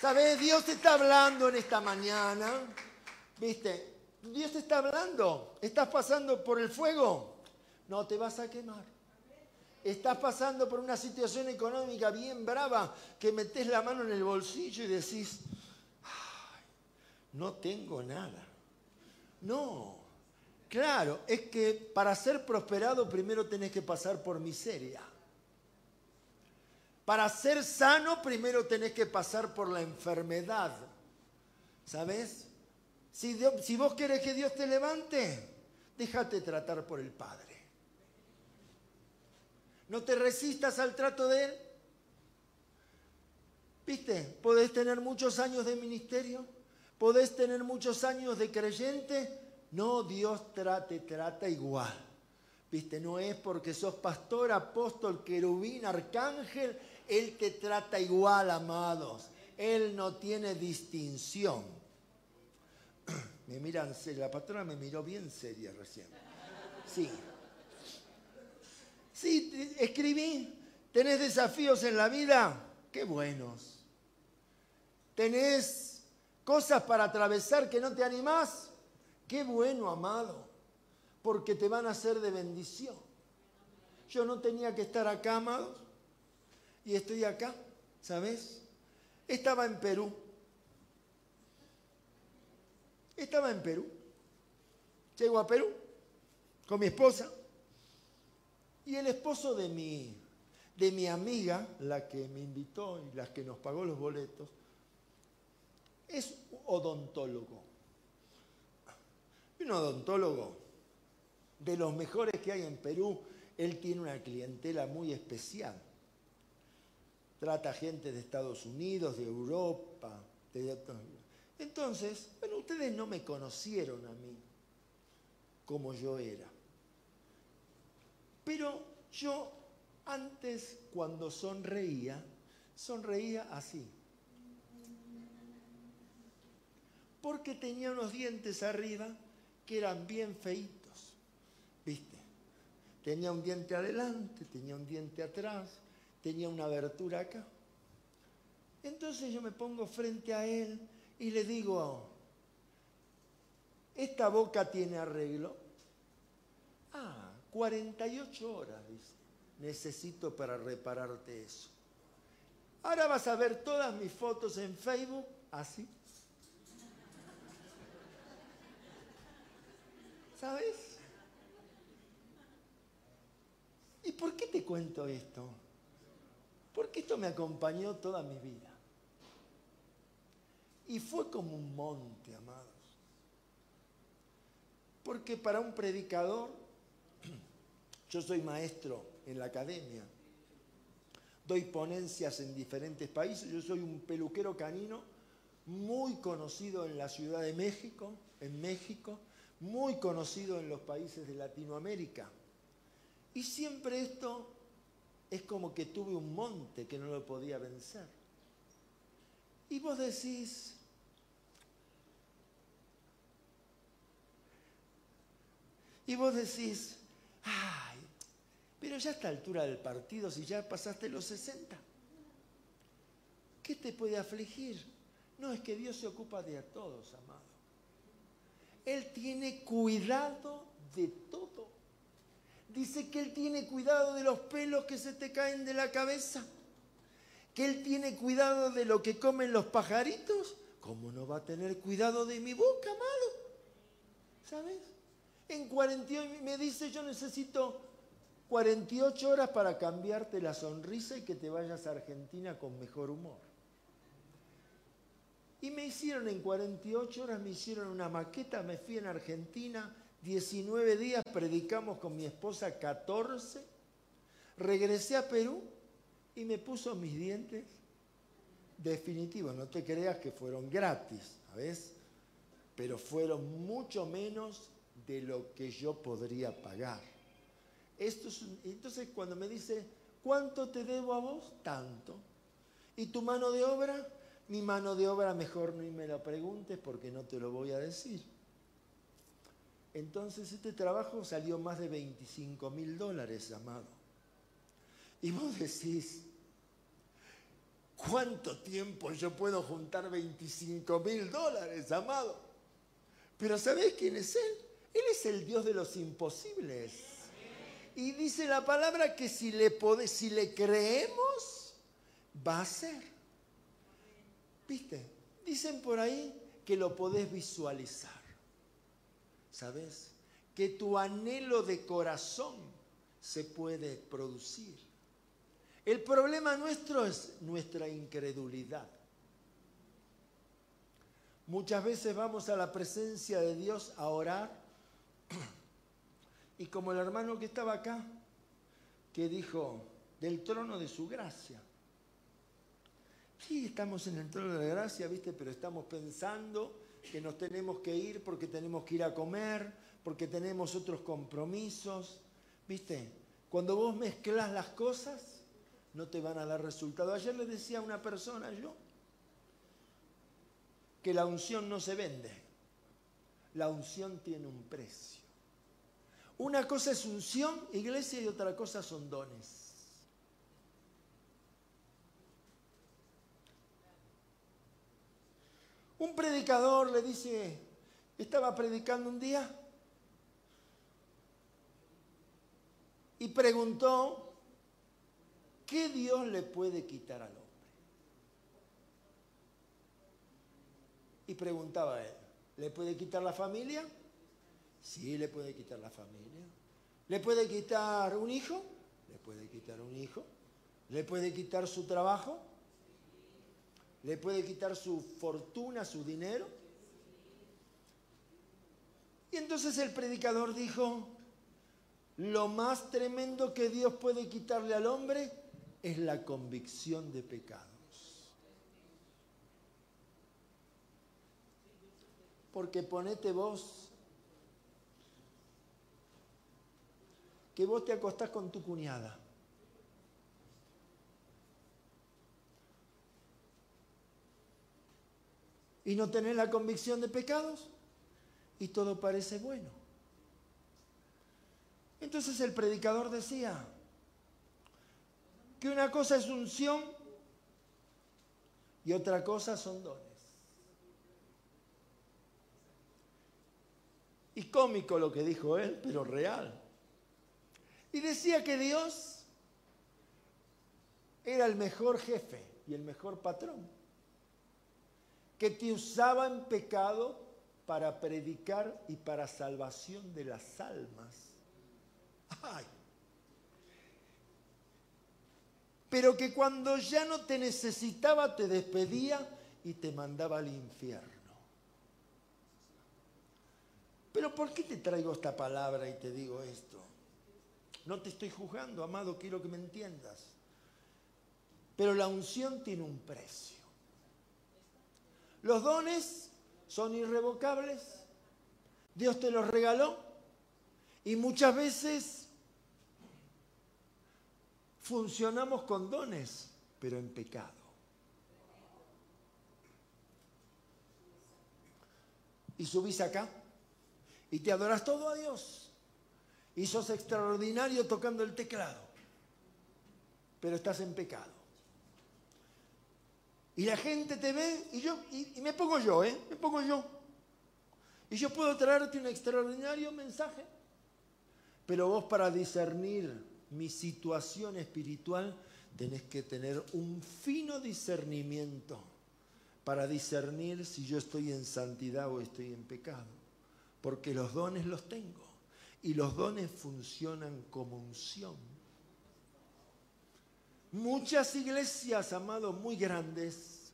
¿Sabes? Dios te está hablando en esta mañana. ¿Viste? Dios te está hablando. ¿Estás pasando por el fuego? No te vas a quemar. Estás pasando por una situación económica bien brava que metes la mano en el bolsillo y decís, no tengo nada. No, claro, es que para ser prosperado primero tenés que pasar por miseria. Para ser sano primero tenés que pasar por la enfermedad. ¿Sabes? Si, si vos querés que Dios te levante, déjate tratar por el Padre. No te resistas al trato de Él. ¿Viste? Podés tener muchos años de ministerio, podés tener muchos años de creyente. No, Dios trate, trata igual. ¿Viste? No es porque sos pastor, apóstol, querubín, arcángel, Él te trata igual, amados. Él no tiene distinción. Me miran, la pastora me miró bien seria recién. Sí. Sí, escribí. ¿Tenés desafíos en la vida? Qué buenos. ¿Tenés cosas para atravesar que no te animás? Qué bueno, amado. Porque te van a ser de bendición. Yo no tenía que estar acá, amados. Y estoy acá, ¿sabes? Estaba en Perú. Estaba en Perú. Llego a Perú con mi esposa. Y el esposo de mi, de mi amiga, la que me invitó y la que nos pagó los boletos, es odontólogo. Un odontólogo de los mejores que hay en Perú. Él tiene una clientela muy especial. Trata gente de Estados Unidos, de Europa, de Entonces, bueno, ustedes no me conocieron a mí como yo era. Pero yo antes cuando sonreía, sonreía así. Porque tenía unos dientes arriba que eran bien feitos. ¿Viste? Tenía un diente adelante, tenía un diente atrás, tenía una abertura acá. Entonces yo me pongo frente a él y le digo, ¿esta boca tiene arreglo? Ah, 48 horas, dice, necesito para repararte eso. Ahora vas a ver todas mis fotos en Facebook así. ¿Sabes? ¿Y por qué te cuento esto? Porque esto me acompañó toda mi vida. Y fue como un monte, amados. Porque para un predicador yo soy maestro en la academia. Doy ponencias en diferentes países. Yo soy un peluquero canino muy conocido en la Ciudad de México, en México, muy conocido en los países de Latinoamérica. Y siempre esto es como que tuve un monte que no lo podía vencer. Y vos decís, y vos decís, ay, pero ya a esta altura del partido, si ya pasaste los 60, ¿qué te puede afligir? No, es que Dios se ocupa de a todos, amado. Él tiene cuidado de todo. Dice que Él tiene cuidado de los pelos que se te caen de la cabeza. Que Él tiene cuidado de lo que comen los pajaritos. ¿Cómo no va a tener cuidado de mi boca, amado? ¿Sabes? En 48 me dice, yo necesito 48 horas para cambiarte la sonrisa y que te vayas a Argentina con mejor humor. Y me hicieron en 48 horas, me hicieron una maqueta, me fui en Argentina, 19 días, predicamos con mi esposa 14, regresé a Perú y me puso mis dientes definitivos. No te creas que fueron gratis, ¿sabes? Pero fueron mucho menos de lo que yo podría pagar entonces, cuando me dice ¿cuánto te debo a vos? Tanto. ¿Y tu mano de obra? Mi mano de obra mejor ni me lo preguntes porque no te lo voy a decir. Entonces este trabajo salió más de 25 mil dólares, amado. Y vos decís, ¿cuánto tiempo yo puedo juntar 25 mil dólares, amado? Pero ¿sabés quién es Él? Él es el Dios de los imposibles. Y dice la palabra que si le, creemos, va a ser. ¿Viste? Dicen por ahí que lo podés visualizar. ¿sabes? Que tu anhelo de corazón se puede producir. El problema nuestro es nuestra incredulidad. Muchas veces vamos a la presencia de Dios a orar y como el hermano que estaba acá, que dijo, del trono de su gracia. Sí, estamos en el trono de la gracia, ¿viste? Pero estamos pensando que nos tenemos que ir porque tenemos que ir a comer, porque tenemos otros compromisos. ¿Viste? Cuando vos mezclas las cosas, no te van a dar resultado. Ayer le decía a una persona yo que la unción no se vende. La unción tiene un precio. Una cosa es unción, iglesia, y otra cosa son dones. Un predicador le dice, estaba predicando un día y preguntó, ¿qué Dios le puede quitar al hombre? Y preguntaba a él, ¿le puede quitar la familia? Sí, le puede quitar la familia. ¿Le puede quitar un hijo? Le puede quitar un hijo. ¿Le puede quitar su trabajo? le puede quitar su fortuna, su dinero. Y entonces el predicador dijo, lo más tremendo que Dios puede quitarle al hombre es la convicción de pecados. Porque ponete vos, que vos te acostás con tu cuñada y no tenés la convicción de pecados y todo parece bueno. Entonces el predicador decía que una cosa es unción y otra cosa son dones. Y cómico lo que dijo él, pero real. Y decía que Dios era el mejor jefe y el mejor patrón que te usaba en pecado para predicar y para salvación de las almas. Ay. Pero que cuando ya no te necesitaba te despedía y te mandaba al infierno. Pero ¿por qué te traigo esta palabra y te digo esto? No te estoy juzgando, amado, quiero que me entiendas. Pero la unción tiene un precio. Los dones son irrevocables. Dios te los regaló. Y muchas veces funcionamos con dones, pero en pecado. Y subís acá y te adoras todo a Dios. Y sos extraordinario tocando el teclado, pero estás en pecado. Y la gente te ve y yo, y, me pongo yo, ¿eh? Me pongo yo. Y yo puedo traerte un extraordinario mensaje. Pero vos para discernir mi situación espiritual tenés que tener un fino discernimiento para discernir si yo estoy en santidad o estoy en pecado. Porque los dones los tengo. Y los dones funcionan como unción. Muchas iglesias, amados, muy grandes,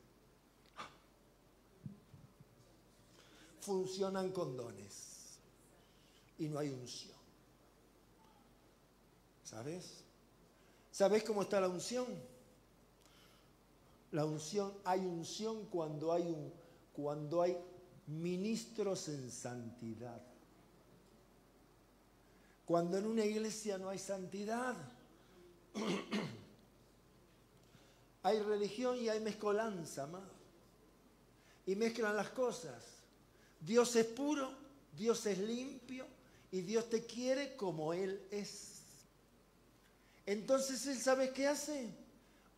funcionan con dones y no hay unción. ¿Sabes? ¿Sabes cómo está la unción? La unción, hay unción cuando hay, un, cuando hay ministros en santidad. Cuando en una iglesia no hay santidad, hay religión y hay mezcolanza, amado. Y mezclan las cosas. Dios es puro, Dios es limpio y Dios te quiere como Él es. Entonces Él sabe qué hace.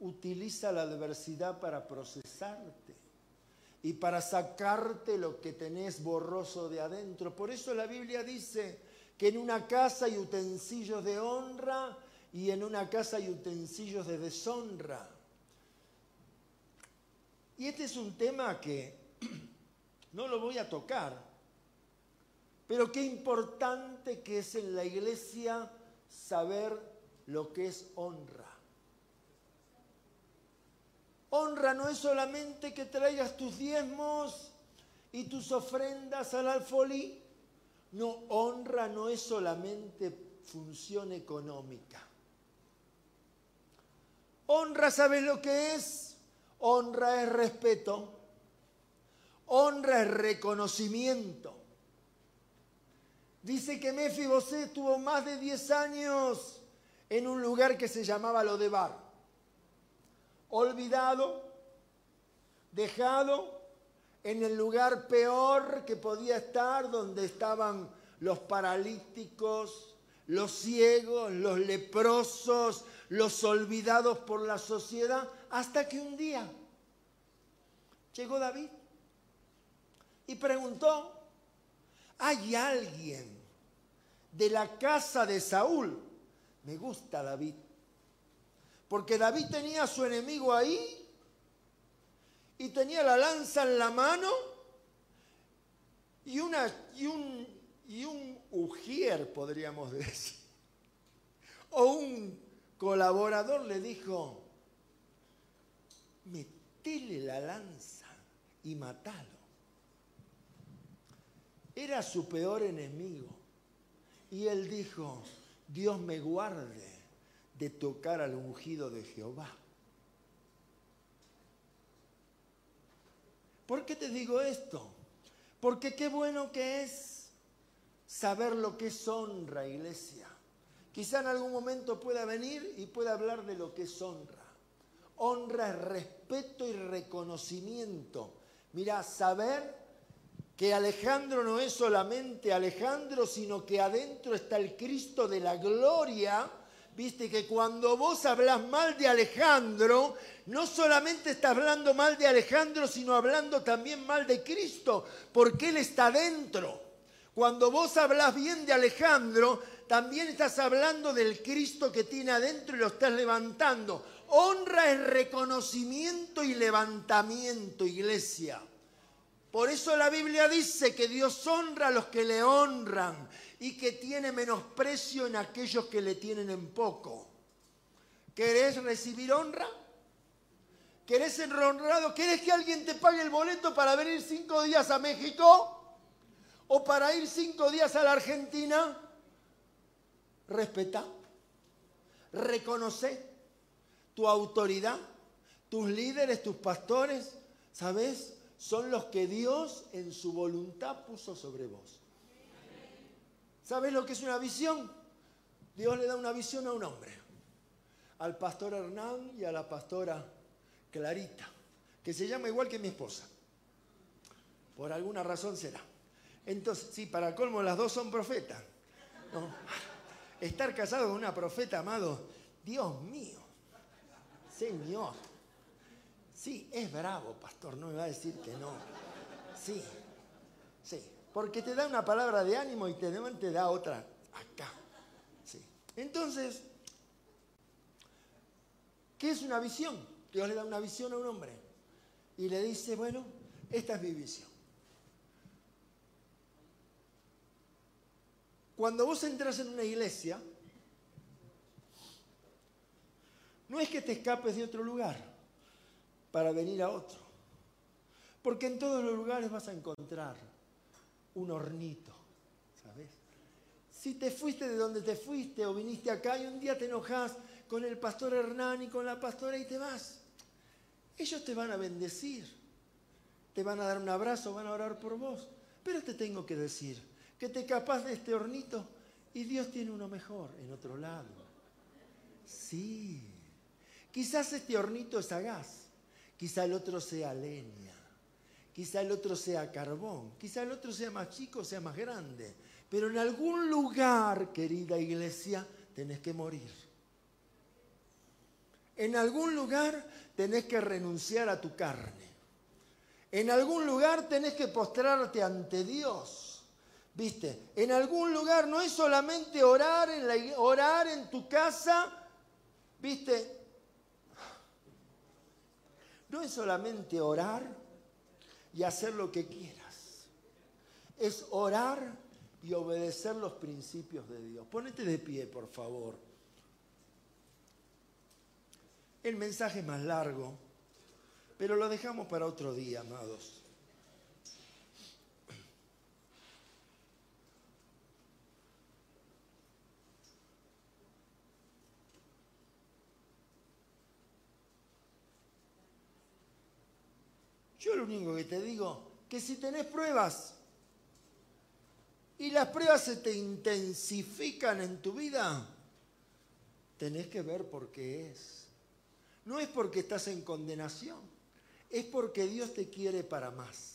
Utiliza la adversidad para procesarte y para sacarte lo que tenés borroso de adentro. Por eso la Biblia dice que en una casa hay utensilios de honra y en una casa hay utensilios de deshonra. Y este es un tema que no lo voy a tocar, pero qué importante que es en la iglesia saber lo que es honra. Honra no es solamente que traigas tus diezmos y tus ofrendas al alfolí. No, honra no es solamente función económica. Honra, ¿sabes lo que es? Honra es respeto. Honra es reconocimiento. Dice que Mefiboset tuvo más de 10 años en un lugar que se llamaba Lodebar olvidado, dejado en el lugar peor que podía estar, donde estaban los paralíticos, los ciegos, los leprosos, los olvidados por la sociedad, hasta que un día llegó David y preguntó, ¿hay alguien de la casa de Saúl? Me gusta David porque David tenía a su enemigo ahí y tenía la lanza en la mano y, un, y ujier, podríamos decir. O un colaborador le dijo, metele la lanza y matalo. Era su peor enemigo. Y él dijo, Dios me guarde de tocar al ungido de Jehová. ¿Por qué te digo esto? Porque qué bueno que es saber lo que es honra, iglesia. Quizá en algún momento pueda venir y pueda hablar de lo que es honra. Honra es respeto y reconocimiento. Mira, saber que Alejandro no es solamente Alejandro, sino que adentro está el Cristo de la gloria Viste que cuando vos hablas mal de Alejandro, no solamente estás hablando mal de Alejandro, sino hablando también mal de Cristo, porque Él está dentro. Cuando vos hablas bien de Alejandro, también estás hablando del Cristo que tiene adentro y lo estás levantando. Honra es reconocimiento y levantamiento, iglesia. Por eso la Biblia dice que Dios honra a los que le honran y que tiene menosprecio en aquellos que le tienen en poco. ¿Querés recibir honra? ¿Querés ser honrado? ¿Querés que alguien te pague el boleto para venir cinco días a México? ¿O para ir cinco días a la Argentina? Respeta. Reconoce tu autoridad, tus líderes, tus pastores, ¿sabes? Son los que Dios en su voluntad puso sobre vos. ¿Sabes lo que es una visión? Dios le da una visión a un hombre, al pastor Hernán y a la pastora Clarita, que se llama igual que mi esposa. Por alguna razón será. Entonces, sí, para colmo, las dos son profetas. Estar casado con una profeta, amado, Dios mío, Señor. Sí, es bravo, pastor, no me va a decir que no. Sí, sí porque te da una palabra de ánimo y te, te da otra acá. Sí. Entonces, ¿qué es una visión? Dios le da una visión a un hombre y le dice, bueno, esta es mi visión. Cuando vos entras en una iglesia, no es que te escapes de otro lugar para venir a otro, porque en todos los lugares vas a encontrar un hornito, ¿sabes? Si te fuiste de donde te fuiste o viniste acá y un día te enojas con el pastor Hernán y con la pastora y te vas, ellos te van a bendecir, te van a dar un abrazo, van a orar por vos, pero te tengo que decir que te capaz de este hornito y Dios tiene uno mejor en otro lado. Sí. Quizás este hornito es a gas, quizá el otro sea leña, quizá el otro sea carbón, quizá el otro sea más chico, sea más grande. Pero en algún lugar, querida iglesia, tenés que morir. En algún lugar tenés que renunciar a tu carne. En algún lugar tenés que postrarte ante Dios. ¿Viste? En algún lugar no es solamente orar en, la, orar en tu casa. ¿Viste? No es solamente orar y hacer lo que quieras. Es orar y obedecer los principios de Dios. Ponete de pie, por favor. El mensaje es más largo, pero lo dejamos para otro día, amados. Yo lo único que te digo, que si tenés pruebas, y las pruebas se te intensifican en tu vida, tenés que ver por qué es. No es porque estás en condenación, es porque Dios te quiere para más.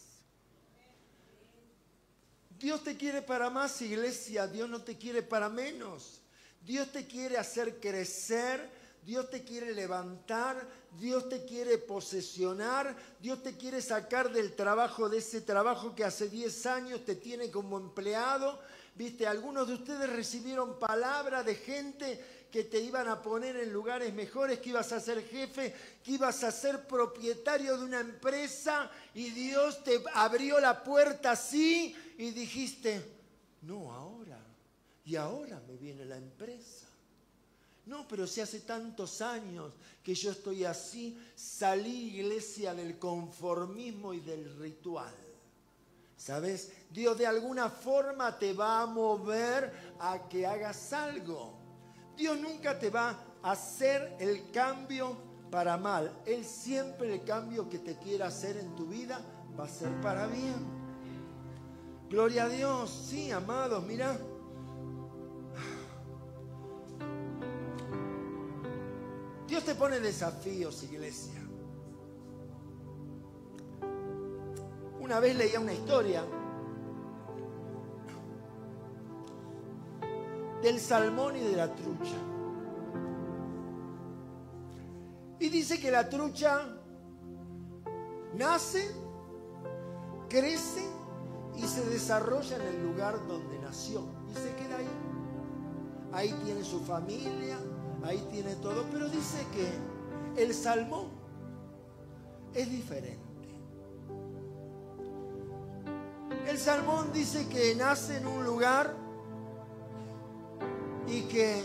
Dios te quiere para más, iglesia, Dios no te quiere para menos. Dios te quiere hacer crecer, Dios te quiere levantar, Dios te quiere posesionar, Dios te quiere sacar del trabajo, de ese trabajo que hace 10 años te tiene como empleado. Viste, algunos de ustedes recibieron palabra de gente que te iban a poner en lugares mejores, que ibas a ser jefe, que ibas a ser propietario de una empresa y Dios te abrió la puerta así y dijiste, no ahora, y ahora me viene la empresa. No, pero si hace tantos años que yo estoy así, salí iglesia del conformismo y del ritual. ¿Sabes? Dios de alguna forma te va a mover a que hagas algo. Dios nunca te va a hacer el cambio para mal. Él siempre el cambio que te quiera hacer en tu vida va a ser para bien. Gloria a Dios. Sí, amados, mira. Dios te pone desafíos, iglesia. Una vez leía una historia del salmón y de la trucha. Y dice que la trucha nace, crece y se desarrolla en el lugar donde nació. Y se queda ahí. Ahí tiene su familia, ahí tiene todo, pero dice que el salmón es diferente. El salmón dice que nace en un lugar y que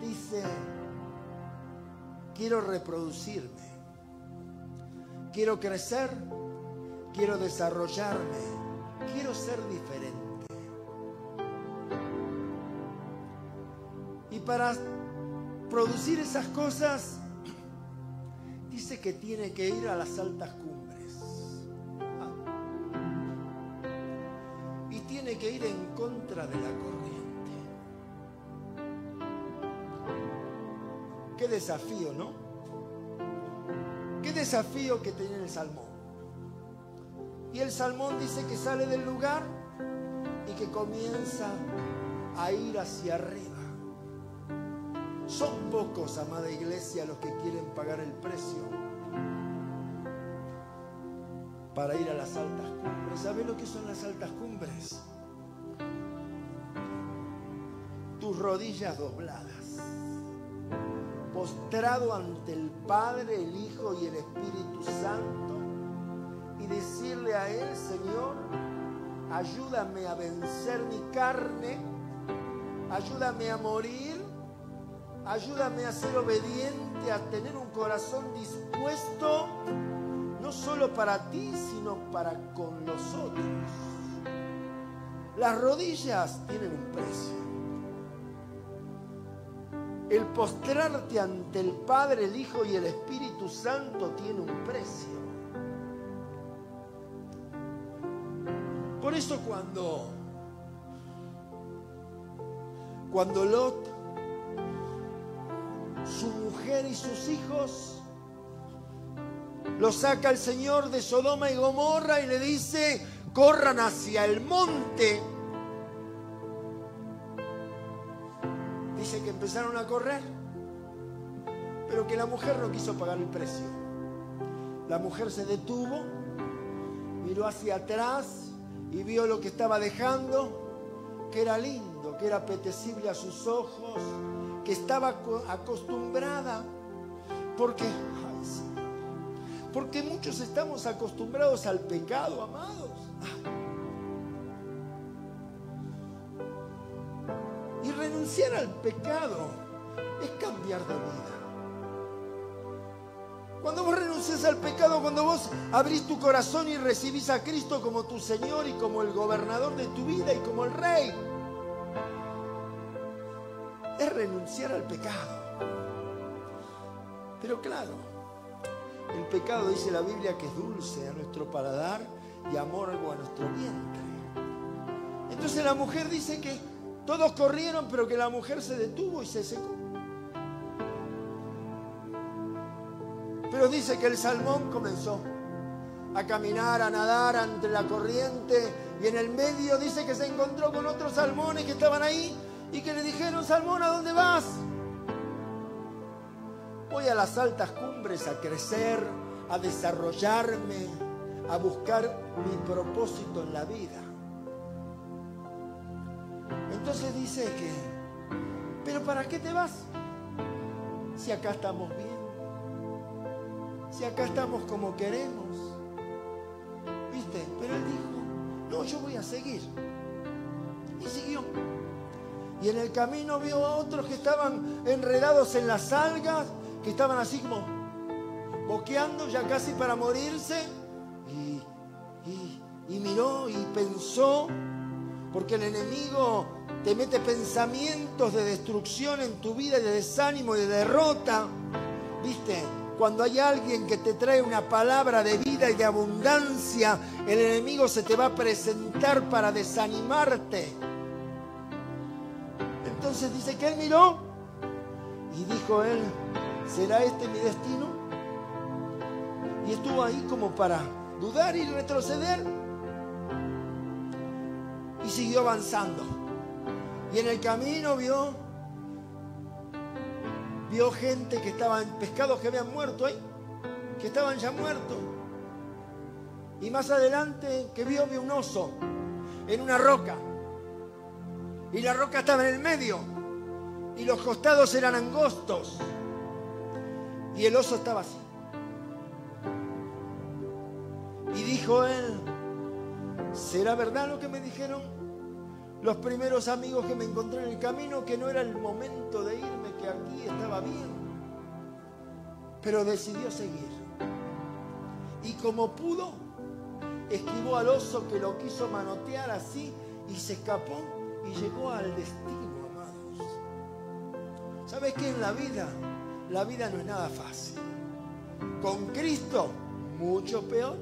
dice, quiero reproducirme, quiero crecer, quiero desarrollarme, quiero ser diferente. Para producir esas cosas, dice que tiene que ir a las altas cumbres. Ah. Y tiene que ir en contra de la corriente. Qué desafío, ¿no? Qué desafío que tiene el salmón. Y el salmón dice que sale del lugar y que comienza a ir hacia arriba. Son pocos, amada iglesia, los que quieren pagar el precio para ir a las altas cumbres. ¿Sabe lo que son las altas cumbres? Tus rodillas dobladas, postrado ante el Padre, el Hijo y el Espíritu Santo y decirle a Él, Señor, ayúdame a vencer mi carne, ayúdame a morir Ayúdame a ser obediente, a tener un corazón dispuesto, no solo para ti, sino para con los otros. Las rodillas tienen un precio. El postrarte ante el Padre, el Hijo y el Espíritu Santo tiene un precio. Por eso cuando, cuando Lot su mujer y sus hijos. Lo saca el Señor de Sodoma y Gomorra y le dice, corran hacia el monte. Dice que empezaron a correr, pero que la mujer no quiso pagar el precio. La mujer se detuvo, miró hacia atrás y vio lo que estaba dejando, que era lindo, que era apetecible a sus ojos, que estaba acostumbrada, porque, porque muchos estamos acostumbrados al pecado, amados. Y renunciar al pecado es cambiar de vida. Cuando vos renuncias al pecado, cuando vos abrís tu corazón y recibís a Cristo como tu Señor y como el gobernador de tu vida y como el Rey, renunciar al pecado. Pero claro, el pecado dice la Biblia que es dulce a nuestro paladar y amargo a nuestro vientre. Entonces la mujer dice que todos corrieron, pero que la mujer se detuvo y se secó. Pero dice que el salmón comenzó a caminar, a nadar entre la corriente y en el medio dice que se encontró con otros salmones que estaban ahí y que le dijeron, Salmón, ¿a dónde vas? Voy a las altas cumbres a crecer, a desarrollarme, a buscar mi propósito en la vida. Entonces dice que, pero ¿para qué te vas? Si acá estamos bien, si acá estamos como queremos. ¿Viste? Pero él dijo, no, yo voy a seguir. Y siguió. Y en el camino vio a otros que estaban enredados en las algas, que estaban así como boqueando ya casi para morirse. Y, miró y pensó, porque el enemigo te mete pensamientos de destrucción en tu vida, de desánimo y de derrota. ¿Viste? Cuando hay alguien que te trae una palabra de vida y de abundancia, el enemigo se te va a presentar para desanimarte. Entonces dice que él miró y dijo él, ¿será este mi destino? Y estuvo ahí como para dudar y retroceder. Y siguió avanzando. Y en el camino vio, vio gente que estaban, pescados que habían muerto ahí, que estaban ya muertos. Y más adelante que vio, vio un oso en una roca y la roca estaba en el medio y los costados eran angostos y el oso estaba así. Y dijo él, ¿será verdad lo que me dijeron los primeros amigos que me encontré en el camino que no era el momento de irme, que aquí estaba bien? Pero decidió seguir. Y como pudo, esquivó al oso que lo quiso manotear así y se escapó y llegó al destino, amados. ¿Sabes qué en la vida? La vida no es nada fácil. Con Cristo, mucho peor.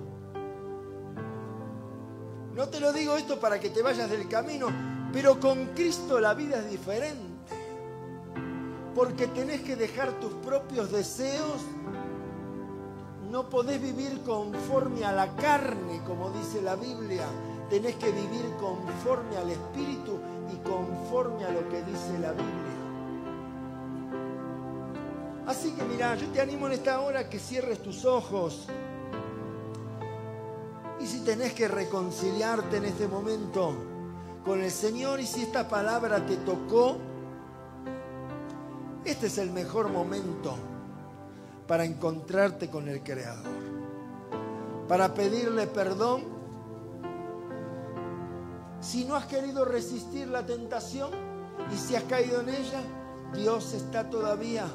No te lo digo esto para que te vayas del camino, pero con Cristo la vida es diferente. Porque tenés que dejar tus propios deseos. No podés vivir conforme a la carne, como dice la Biblia. Tenés que vivir conforme al Espíritu y conforme a lo que dice la Biblia. Así que mira, yo te animo en esta hora que cierres tus ojos. Y si tenés que reconciliarte en este momento con el Señor y si esta palabra te tocó, este es el mejor momento para encontrarte con el Creador, para pedirle perdón si no has querido resistir la tentación y si has caído en ella, Dios está todavía